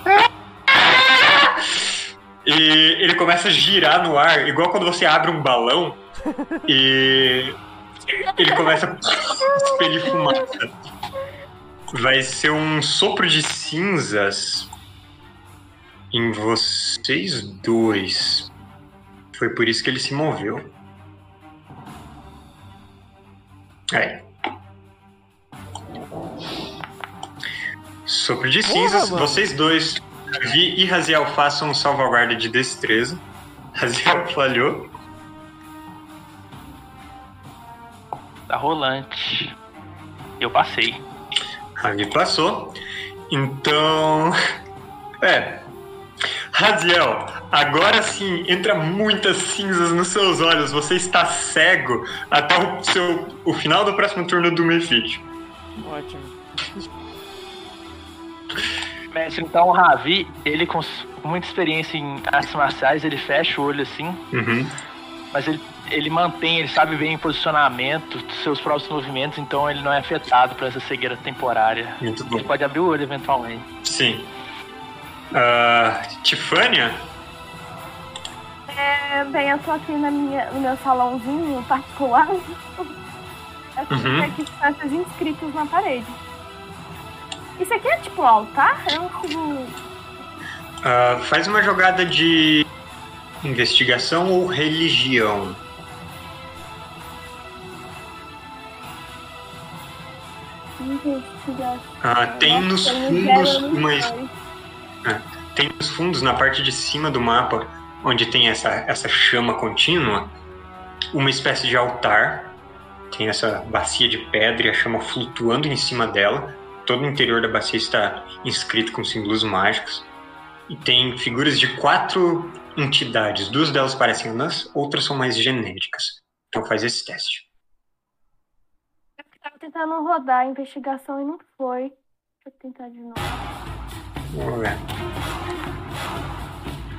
E ele começa a girar no ar, igual quando você abre um balão e ele começa a expelir fumaça. Vai ser um sopro de cinzas em vocês dois. Foi por isso que ele se moveu. Aí. Sopro de Porra, cinzas, mano. vocês dois, Davi e Raziel, façam um salvaguarda de destreza. Raziel falhou. Tá rolante. Eu passei. Ravi passou. Então. É. Raziel, agora sim entra muitas cinzas nos seus olhos. Você está cego até o, seu, o final do próximo turno do Mefit. Ótimo. Mestre, então o Ravi, ele com muita experiência em artes marciais, ele fecha o olho assim, Uhum. mas ele, ele mantém, ele sabe bem o posicionamento dos seus próprios movimentos, então ele não é afetado por essa cegueira temporária. Muito bom. Ele pode abrir o olho eventualmente. Sim. Ah, Tifânia? É, bem, eu tô aqui na minha, no meu salãozinho particular. Eu tenho Uhum. aqui tantos inscritos na parede. Isso aqui é tipo altar? É um ah, faz uma jogada de investigação ou religião. Investigação. Ah, tem nos fundos uma, dois. tem nos fundos na parte de cima do mapa onde tem essa, essa chama contínua uma espécie de altar. Tem essa bacia de pedra e a chama flutuando em cima dela. Todo o interior da bacia está inscrito com símbolos mágicos. E tem figuras de quatro entidades. Duas delas parecem anãs, outras são mais genéricas. Então faz esse teste. Tava tentando rodar a investigação e não foi. Deixa eu tentar de novo. Vamos ver.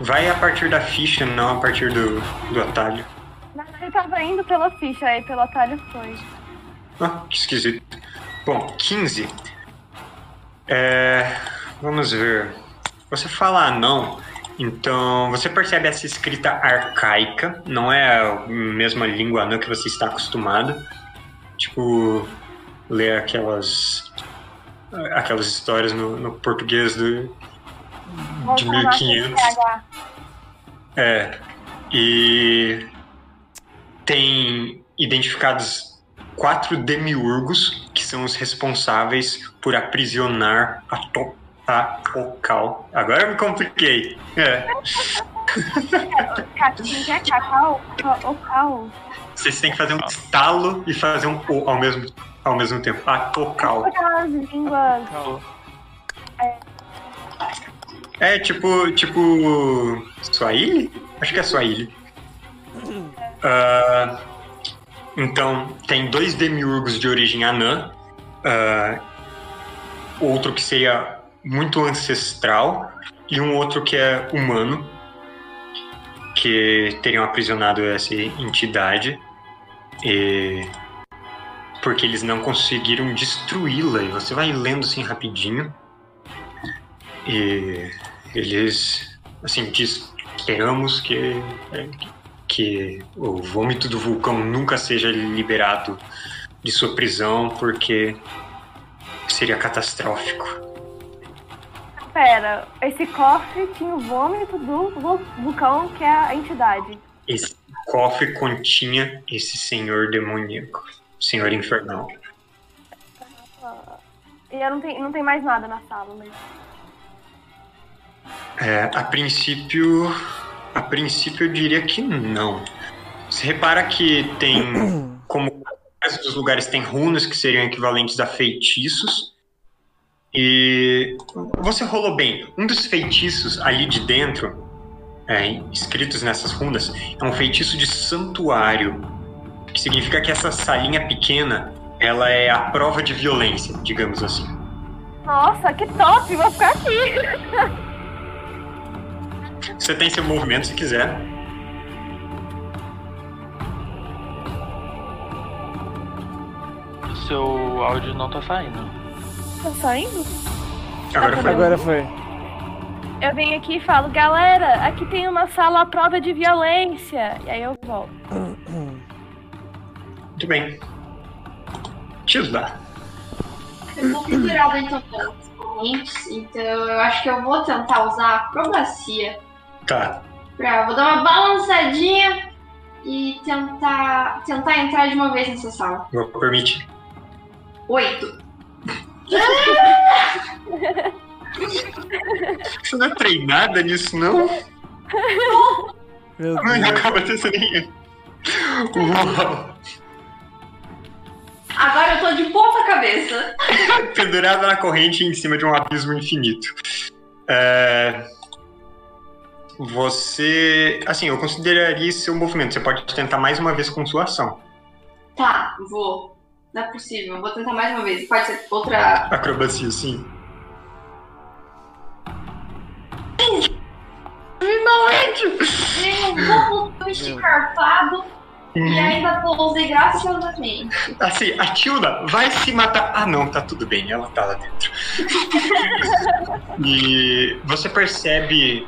Vai a partir da ficha, não a partir do, do atalho. Verdade, eu tava indo pela ficha, aí pelo atalho foi. Ah, que esquisito. Bom, 15. É, vamos ver. Você fala não, então você percebe essa escrita arcaica, não é a mesma língua anã que você está acostumado. Tipo, ler aquelas aquelas histórias no, no português do, de 1500. É. E tem identificados quatro demiurgos que são os responsáveis por aprisionar a, to a Tocal. Agora eu me compliquei. É. cacau? Vocês têm que fazer um estalo e fazer um O ao mesmo, ao mesmo tempo. A Tocal. É tipo. Tipo. Swahili? Acho que é Swahili. Ah, então, tem dois demiurgos de origem anã. ah, outro que seria muito ancestral. E um outro que é humano. Que teriam aprisionado essa entidade. E. Porque eles não conseguiram destruí-la. E você vai lendo assim rapidinho. E eles, assim, diz, esperamos que o vômito do vulcão nunca seja liberado de sua prisão, porque seria catastrófico. Pera, esse cofre tinha o vômito do vu- vulcão, que é a entidade. Esse cofre continha esse senhor demoníaco, senhor infernal. E não tem, não tem mais nada na sala, né? É, a princípio, a princípio eu diria que não. Você repara que tem, como o resto dos lugares tem runas que seriam equivalentes a feitiços. E você rolou bem. Um dos feitiços ali de dentro, é, escritos nessas runas, é um feitiço de santuário, que significa que essa salinha pequena, ela é a prova de violência, digamos assim. Nossa, que top! Vou ficar aqui! Você tem seu movimento se quiser. Seu áudio não tá saindo. Tá saindo? Agora foi. Agora foi. Eu venho aqui e falo, galera, aqui tem uma sala à prova de violência. E aí eu volto. Muito bem. Tilda. Eu tô pendurada então pelas correntes, então eu acho que eu vou tentar usar a acrobacia Tá. pra. Vou dar uma balançadinha e tentar. tentar entrar de uma vez nessa sala. Vou permitir. Oito. Você não é treinada nisso, não? Meu Deus. acaba de ser ninguém. Uau. Agora eu tô de ponta cabeça. Pendurada na corrente em cima de um abismo infinito. É... Você. Assim, eu consideraria esse seu movimento. Você pode tentar mais uma vez com sua ação. Tá, vou. Não é possível, vou tentar mais uma vez. Pode ser outra. Acrobacia, sim. Eu vou pro escarpado e ainda pousei graciosamente. Assim, a Tilda vai se matar. Ah, não, tá tudo bem, ela tá lá dentro. e você percebe.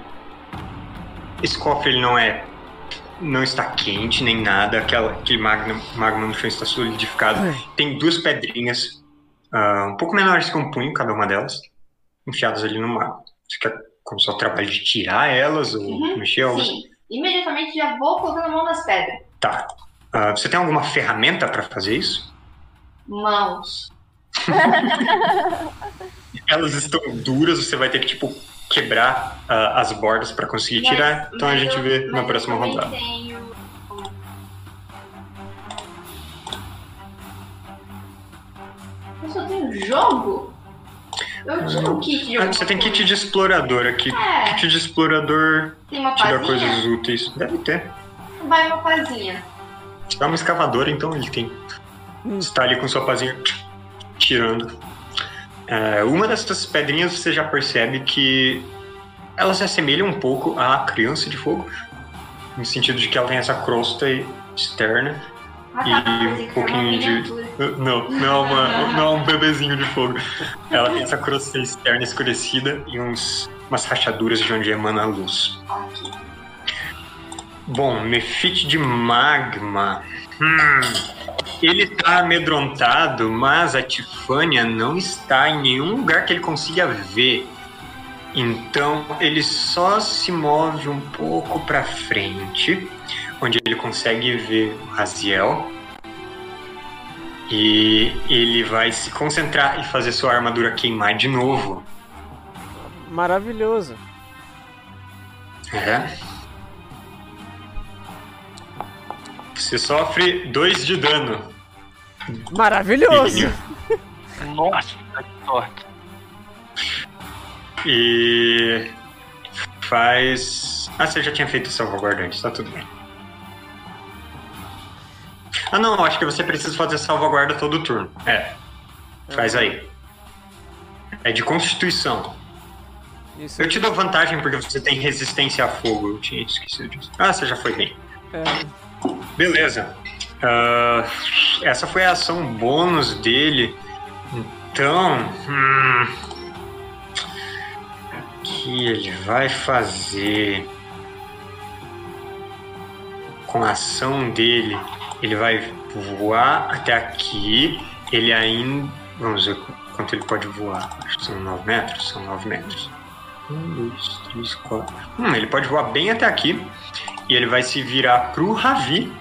Esse cofre ele não é. Não está quente nem nada. Aquela, aquele magma, magma no chão está solidificado. Tem duas pedrinhas, ah, um pouco menores que um punho, cada uma delas, enfiadas ali no magma. Você quer começar o trabalho de tirar elas ou Uhum, mexer elas? Sim, imediatamente já vou colocando a mão nas pedras. Tá. Ah, você tem alguma ferramenta para fazer isso? Mãos. Elas estão duras, você vai ter que, tipo, quebrar uh, as bordas para conseguir mas, tirar. Então a gente eu, vê na próxima rodada. Tenho... Eu só tenho jogo? Eu tinha um kit de. Ah, você tem kit de explorador aqui. É. Kit de explorador tem uma dá coisas úteis. Deve ter. Vai uma pazinha. Dá é uma escavadora, então ele tem. Hum. Está ali com sua pazinha tirando. É, uma dessas pedrinhas você já percebe que ela se assemelha um pouco à criança de fogo, no sentido de que ela tem essa crosta externa Ah, e tá, um pensei que era pouquinho de. miniatura. Não, não é, uma, não é um bebezinho de fogo. Ela tem essa crosta externa escurecida e uns, umas rachaduras de onde emana a luz. Bom, Mefite de Magma. Hum, ele está amedrontado, mas a Tifânia não está em nenhum lugar que ele consiga ver. Então ele só se move um pouco para frente, onde ele consegue ver o Raziel. E ele vai se concentrar e fazer sua armadura queimar de novo. Maravilhoso. É. Você sofre 2 de dano. Maravilhoso. Nossa, que sorte. E faz. Ah, você já tinha feito salvaguarda antes, tá tudo bem. Ah não, acho que você precisa fazer salvaguarda todo turno. É. Faz aí. É de constituição. Isso Eu te dou vantagem porque você tem resistência a fogo. Eu tinha esquecido disso. Ah, você já foi bem. é, Beleza. Ah, essa foi a ação bônus dele. Então. Hum, que ele vai fazer? Com a ação dele, ele vai voar até aqui. Ele ainda. Vamos ver quanto ele pode voar. Acho que são 9 metros. São 9 metros. 1, 2, 3, 4. Hum, ele pode voar bem até aqui. E ele vai se virar pro Ravi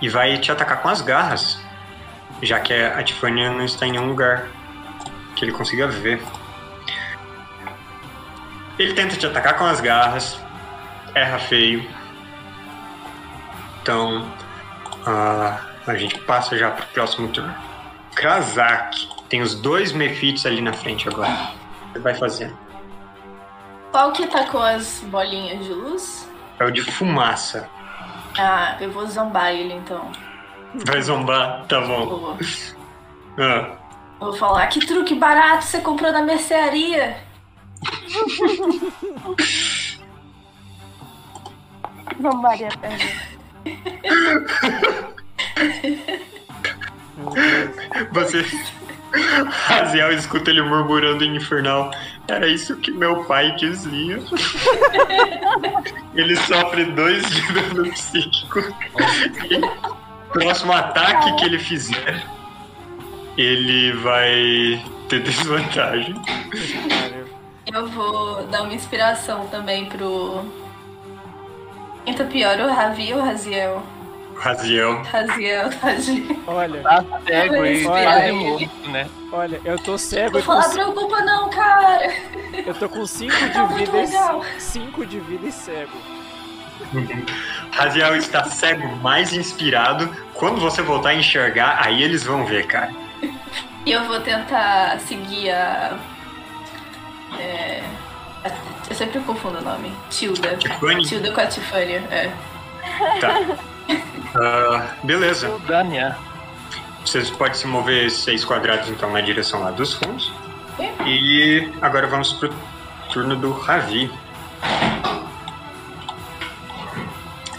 e vai te atacar com as garras. Já que a Tifânia não está em nenhum lugar que ele consiga ver. Ele tenta te atacar com as garras, erra feio. Então, ah, a gente passa já pro próximo turno. Krazak, tem os dois Mefites ali na frente agora. O que você vai fazer? Qual que tá com as bolinhas de luz? É o de fumaça. Ah, eu vou zombar ele então. Vai zombar? Tá bom. Vou, Ah, vou falar, que truque barato você comprou na mercearia. Zombaria. Você. Raziel escuta ele murmurando em infernal. Era isso que meu pai dizia. ele sofre dois de dano psíquico. E próximo ataque que ele fizer, ele vai ter desvantagem. Eu vou dar uma inspiração também pro. Tá pior, o Ravi ou o Raziel? Raziel. Raziel, tadinho. Olha, Tá cego e Olha quase aí. morto, né? olha, eu tô cego Vou e com, falar, preocupa não, cara. eu tô com 5 Tá de muito vida legal. e 5 de vida e cego. Raziel está cego, mais inspirado. Quando você voltar a enxergar, aí eles vão ver, cara. E eu vou tentar seguir a. É... Eu sempre confundo o nome. Tilda. Tiffany? Tilda com a Tifânia, é. Tá. Ah, beleza. Dania. Vocês podem se mover seis quadrados então na direção lá dos fundos. É. E agora vamos pro turno do Ravi.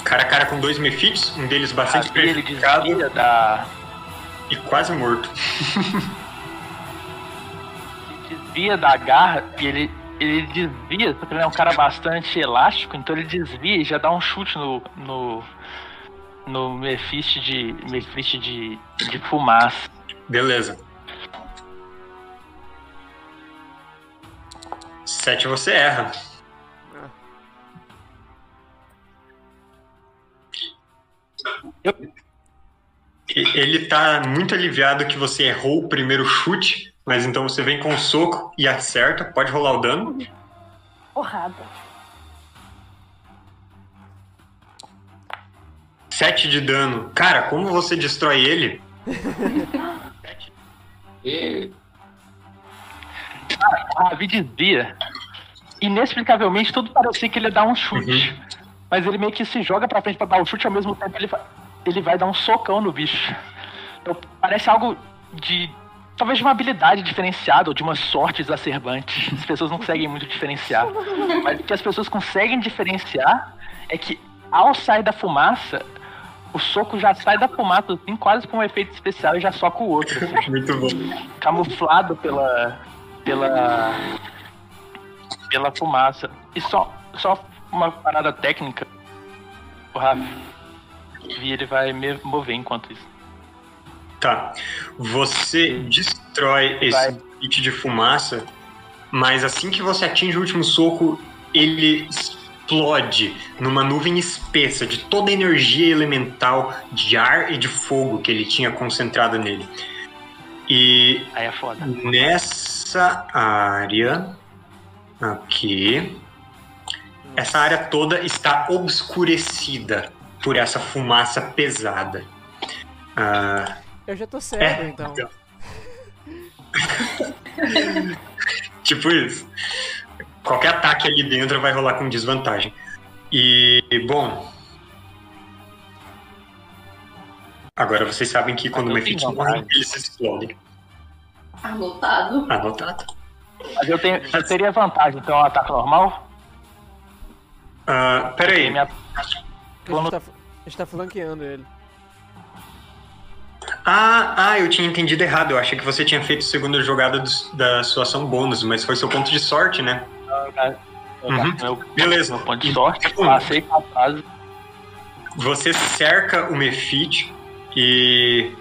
Cara a cara com dois Mefites, um deles bastante Ravi, ele prejudicado desvia da. e quase morto. desvia da garra e ele, ele desvia, só que ele é um cara bastante elástico, então ele desvia e já dá um chute no. no. No Mephisto de. Mephisto de. de fumaça. Beleza. Sete você erra. Ele tá muito aliviado que você errou o primeiro chute, mas então você vem com o soco e acerta. Pode rolar o dano. Porrada. Sete de dano. Cara, como você destrói ele? E a Ravi desvia. Inexplicavelmente, tudo parecia que ele ia dar um chute. Mas ele meio que se joga pra frente pra dar o chute, ao mesmo tempo ele, fa- ele vai dar um socão no bicho. Então, parece algo de. Talvez de uma habilidade diferenciada ou de uma sorte exacerbante. As pessoas não conseguem muito diferenciar. Mas o que as pessoas conseguem diferenciar é que ao sair da fumaça, o soco já sai da fumaça, assim, quase com um efeito especial e já soca o outro. assim Muito bom. camuflado pela pela pela fumaça. E só só uma parada técnica. O Rafa. E ele vai me mover enquanto isso. Tá. Você destrói esse Vai. kit de fumaça, mas assim que você atinge o último soco, ele explode numa nuvem espessa de toda a energia elemental de ar e de fogo que ele tinha concentrado nele. E Aí é foda. nessa área aqui, essa área toda está obscurecida por essa fumaça pesada. Ah, Eu já tô cego, então. tipo isso. Qualquer ataque ali dentro vai rolar com desvantagem. E, bom. Agora vocês sabem que quando o vantagem. morre, eles explodem. Anotado. Anotado. Mas eu, tenho, eu teria vantagem, então é um ataque normal? Ah, peraí. Minha- A gente, tá, a gente tá flanqueando ele. Ah, ah, eu tinha entendido errado. Eu achei que você tinha feito a segunda jogada do- da sua ação bônus, mas foi seu ponto de sorte, né? Uhum. Meu, Beleza. ponto de sorte, Então, passei com a fase. Você cerca o Mefit e.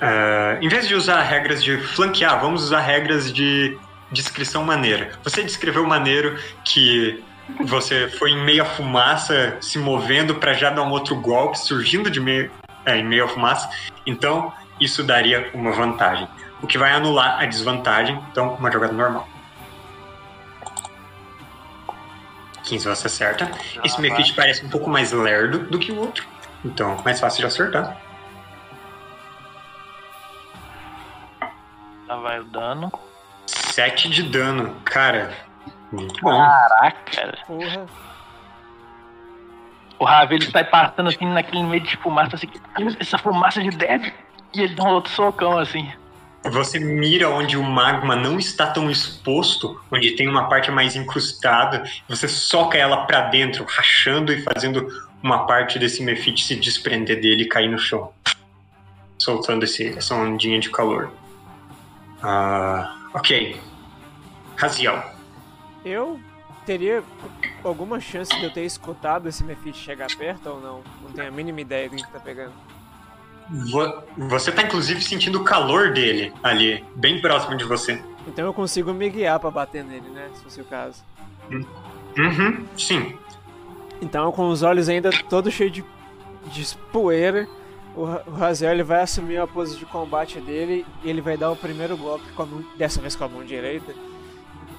ah, em vez de usar regras de flanquear, vamos usar regras de descrição maneira. Você descreveu maneiro que você foi em meia fumaça, se movendo para já dar um outro golpe, surgindo de meio, é, em meio à fumaça. Então, isso daria uma vantagem. O que vai anular a desvantagem. Então, uma jogada normal. 15 você acerta. Esse Mefit parece um pouco mais lerdo do que o outro. Então, mais fácil de acertar. Já vai o dano. 7 de dano. Cara, muito bom. Caraca. Porra. O Ravi ele sai passando assim naquele meio de fumaça, assim, essa fumaça de dead. E ele dá um outro socão assim. Você mira onde o magma não está tão exposto, onde tem uma parte mais incrustada, você soca ela pra dentro, rachando e fazendo uma parte desse Mefit se desprender dele e cair no chão. Soltando esse, essa ondinha de calor. Ah, ok. Raziel. Eu teria alguma chance de eu ter escutado esse Mephisto chegar perto ou não? Não tenho a mínima ideia do que tá pegando. Vo- Você tá inclusive sentindo o calor dele ali, bem próximo de você. Então eu consigo me guiar pra bater nele, né? Se fosse o caso. Uhum, sim. Então, com os olhos ainda todos cheios de, de poeira, o, o Raziel ele vai assumir a pose de combate dele e ele vai dar o primeiro golpe, com mão, dessa vez com a mão direita.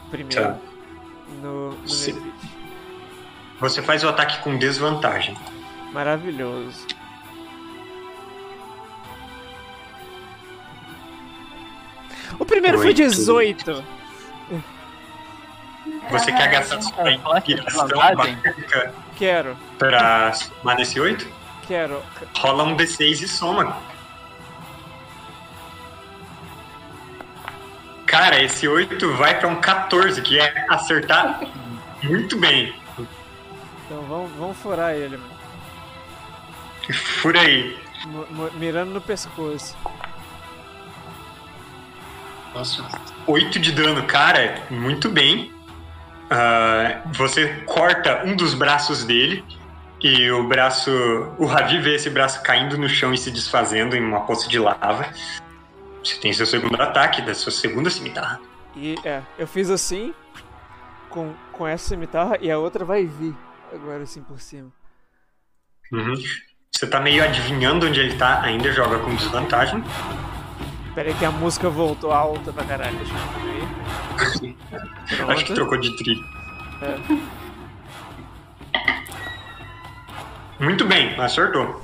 Primeiro. Tá. No, no. Você faz o ataque com desvantagem. Maravilhoso. O primeiro foi Oito. 18. Você quer gastar sua inspiração mágica Quero, pra somar nesse 8? quero. Rola um D6 e soma. Cara, esse 8 vai pra um 14, que é acertar muito bem. Então vamos, vamos furar ele, mano. Por aí. Mo- Mirando no pescoço. Nossa. 8 de dano, cara, muito bem. Ah, você corta um dos braços dele e o braço. O Ravi vê esse braço caindo no chão e se desfazendo em uma poça de lava. Você tem seu segundo ataque da sua segunda cimitarra. E é, eu fiz assim, com, com essa cimitarra, e a outra vai vir agora assim por cima. Uhum. Você tá meio adivinhando onde ele tá, ainda joga com desvantagem. Pera aí que a música voltou alta pra caralho. Deixa eu ver. Acho que trocou de trilho. É. Muito bem, acertou.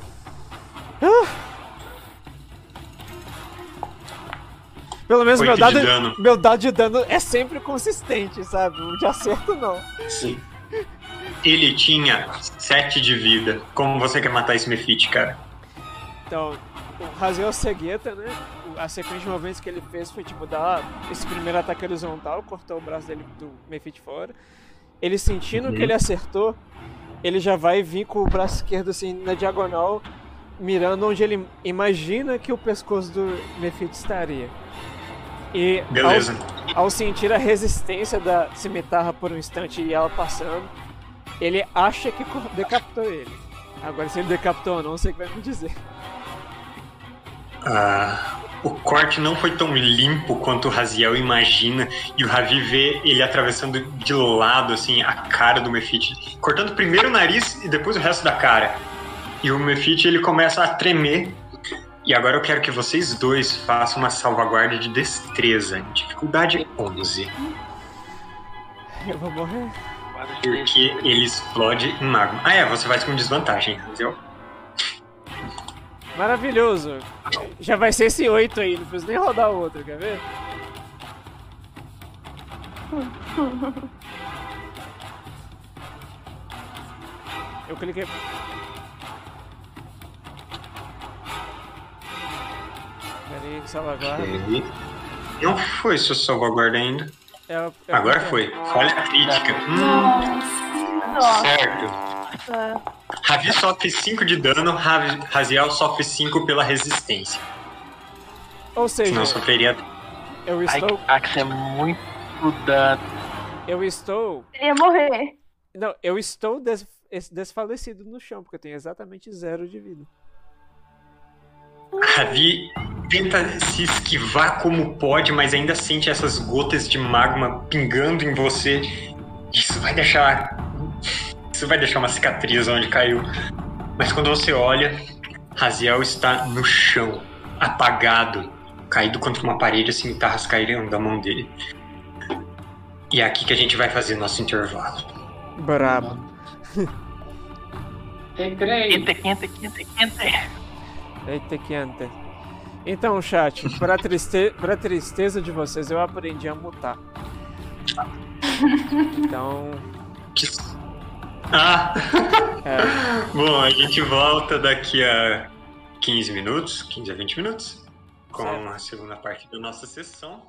Pelo menos meu dado, de dano. meu dado de dano é sempre consistente, sabe? O de acerto não. Sim. Ele tinha 7 de vida. Como você quer matar esse Mefit, cara? Então, o Raziel Segueta, né? A sequência de movimentos que ele fez foi tipo dar esse primeiro ataque horizontal, cortou o braço dele do Mefit fora. Ele sentindo Uhum. que ele acertou, ele já vai vir com o braço esquerdo assim na diagonal, mirando onde ele imagina que o pescoço do Mefit estaria. E ao- Beleza. ao sentir a resistência da cimitarra por um instante e ela passando, ele acha que decapitou ele. Agora, se ele decapitou ou não, você que vai me dizer. Ah, o corte não foi tão limpo quanto o Raziel imagina, e o Ravi vê ele atravessando de lado, assim, a cara do Mefit, cortando primeiro o nariz e depois o resto da cara. E o Mefit ele começa a tremer. E agora eu quero que vocês dois façam uma salvaguarda de destreza, dificuldade 11, Eu vou morrer. porque ele explode em magma. Ah, é, você vai com desvantagem, Raziel. Maravilhoso. Já vai ser esse 8 aí, não preciso nem rodar o outro, quer ver? Eu cliquei. Peraí, salvaguarda. Ok. Não foi sua salvaguarda ainda. É, eu- eu Agora cliquei. foi. Falha crítica. Hum, Nossa. certo. Ravi sofre 5 de dano, Raziel sofre 5 pela resistência. Ou seja, Senão sofreria. eu Ai, estou. Axe é muito dano. Eu estou. Eu ia morrer. Não, eu estou des- es- desfalecido no chão, porque eu tenho exatamente zero de vida. Ravi tenta se esquivar como pode, mas ainda sente essas gotas de magma pingando em você. Isso vai deixar. Isso vai deixar uma cicatriz onde caiu. Mas quando você olha, Raziel está no chão, apagado, caído contra uma parede, as cimitarras caíram da mão dele. E é aqui que a gente vai fazer nosso intervalo. Brabo. Recreio. Quente, quente, quente, quente. Eita, que anta. Então, chat, pra, triste... pra tristeza de vocês, eu aprendi a mutar. Então. Ah! É. Bom, a gente volta daqui a 15 minutos, 15 a 20 minutos, com a segunda parte da nossa sessão.